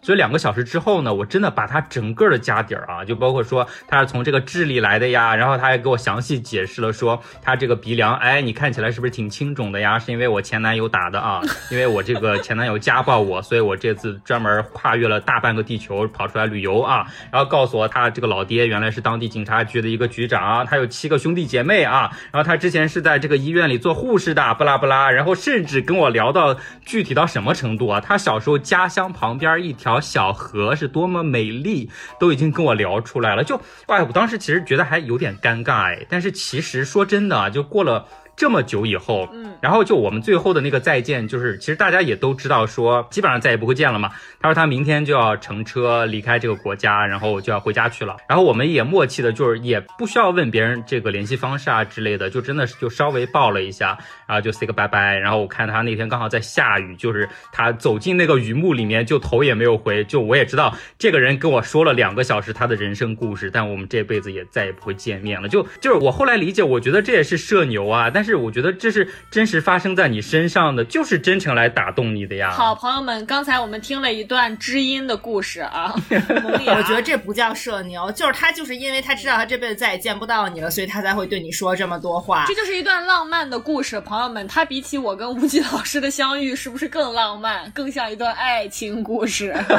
所以两个小时之后呢，我真的把他整个的家底儿啊，就包括说他是从这个智利来的呀，然后他还给我详细解释了说他这个鼻梁，哎，你看起来是不是挺青肿的呀？是因为我前男友打的啊，因为我这个前男友家暴我，所以我这次专门跨越了大半个地球跑出来旅游啊，然后告诉我他这个老爹原来是当地警察局的一个局长，他有七个兄弟姐妹啊，然后他之前是在这个医院里做护士的，不拉不拉，然后甚至跟我聊到具体到什么程度啊，他小时候家乡旁旁边一条小河是多么美丽，都已经跟我聊出来了，就哎，我当时其实觉得还有点尴尬哎，但是其实说真的啊，就过了。这么久以后，嗯，然后就我们最后的那个再见，就是其实大家也都知道，说基本上再也不会见了嘛。他说他明天就要乘车离开这个国家，然后就要回家去了。然后我们也默契的，就是也不需要问别人这个联系方式啊之类的，就真的是就稍微抱了一下，然后就 say 个拜拜。然后我看他那天刚好在下雨，就是他走进那个雨幕里面，就头也没有回。就我也知道这个人跟我说了两个小时他的人生故事，但我们这辈子也再也不会见面了。就就是我后来理解，我觉得这也是社牛啊，但。是，我觉得这是真实发生在你身上的，就是真诚来打动你的呀。好，朋友们，刚才我们听了一段知音的故事啊，我觉得这不叫社牛，就是他就是因为他知道他这辈子再也见不到你了，所以他才会对你说这么多话。这就是一段浪漫的故事，朋友们，他比起我跟吴极老师的相遇，是不是更浪漫，更像一段爱情故事？对。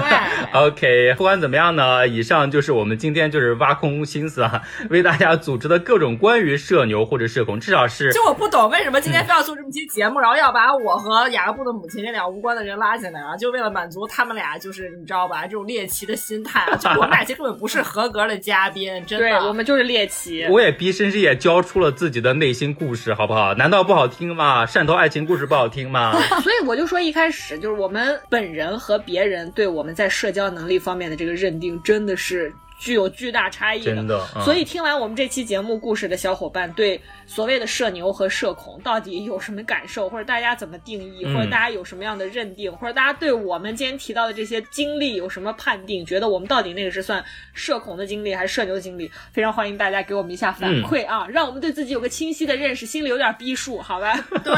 OK，不管怎么样呢，以上就是我们今天就是挖空心思啊，为大家组织的各种关于社牛或者社恐，至少是就我。不懂为什么今天非要做这么期节目，然后要把我和雅各布的母亲这俩无关的人拉进来啊？就为了满足他们俩，就是你知道吧？这种猎奇的心态啊！就我们俩其实根本不是合格的嘉宾，真的。对，我们就是猎奇。我也逼深深也交出了自己的内心故事，好不好？难道不好听吗？汕头爱情故事不好听吗？所以我就说一开始就是我们本人和别人对我们在社交能力方面的这个认定，真的是。具有巨大差异的，所以听完我们这期节目故事的小伙伴，对所谓的社牛和社恐到底有什么感受，或者大家怎么定义，或者大家有什么样的认定，或者大家对我们今天提到的这些经历有什么判定？觉得我们到底那个是算社恐的经历还是社牛的经历？非常欢迎大家给我们一下反馈啊，让我们对自己有个清晰的认识，心里有点逼数，好吧？对，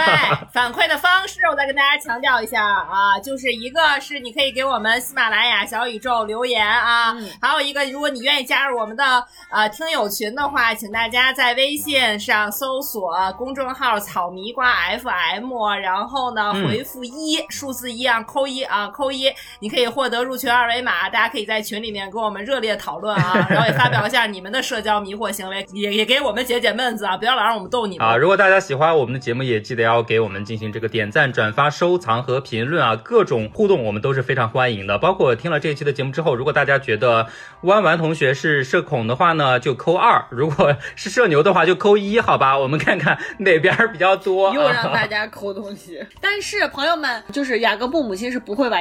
反馈的方式我再跟大家强调一下啊，就是一个是你可以给我们喜马拉雅小宇宙留言啊，还有一个如果。你愿意加入我们的呃听友群的话，请大家在微信上搜索公众号“草迷瓜 FM”，然后呢回复一数字一啊，扣一啊，扣一，你可以获得入群二维码。大家可以在群里面跟我们热烈讨论啊，然后也发表一下你们的社交迷惑行为，也也给我们解解闷子啊，不要老让我们逗你们啊。如果大家喜欢我们的节目，也记得要给我们进行这个点赞、转发、收藏和评论啊，各种互动我们都是非常欢迎的。包括听了这一期的节目之后，如果大家觉得弯弯。同学是社恐的话呢，就扣二；如果是社牛的话，就扣一，好吧？我们看看哪边比较多。又让大家扣东西，但是朋友们，就是雅各布母亲是不会把。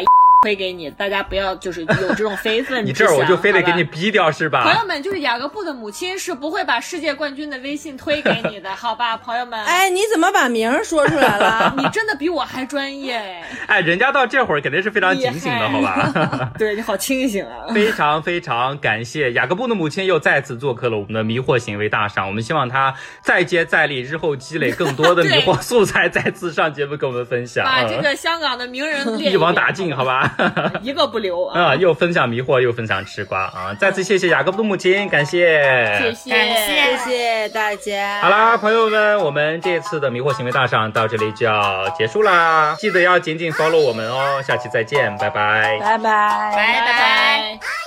推给你，大家不要就是有这种非分 你这我就非得给你逼掉是吧？朋友们，就是雅各布的母亲是不会把世界冠军的微信推给你的，好吧？朋友们，哎，你怎么把名说出来了？你真的比我还专业哎！哎，人家到这会儿肯定是非常警醒的，好吧？对你好清醒啊！非常非常感谢雅各布的母亲又再次做客了我们的迷惑行为大赏，我们希望他再接再厉，日后积累更多的迷惑素材，再次上节目跟我们分享，把这个香港的名人一网打尽，好吧？一个不留啊！又分享迷惑，又分享吃瓜啊！再次谢谢雅各布的母亲，感谢，谢谢，谢，谢谢大家。好啦，朋友们，我们这次的迷惑行为大赏到这里就要结束啦！记得要紧紧 follow 我们哦，下期再见，拜拜，拜拜，拜拜。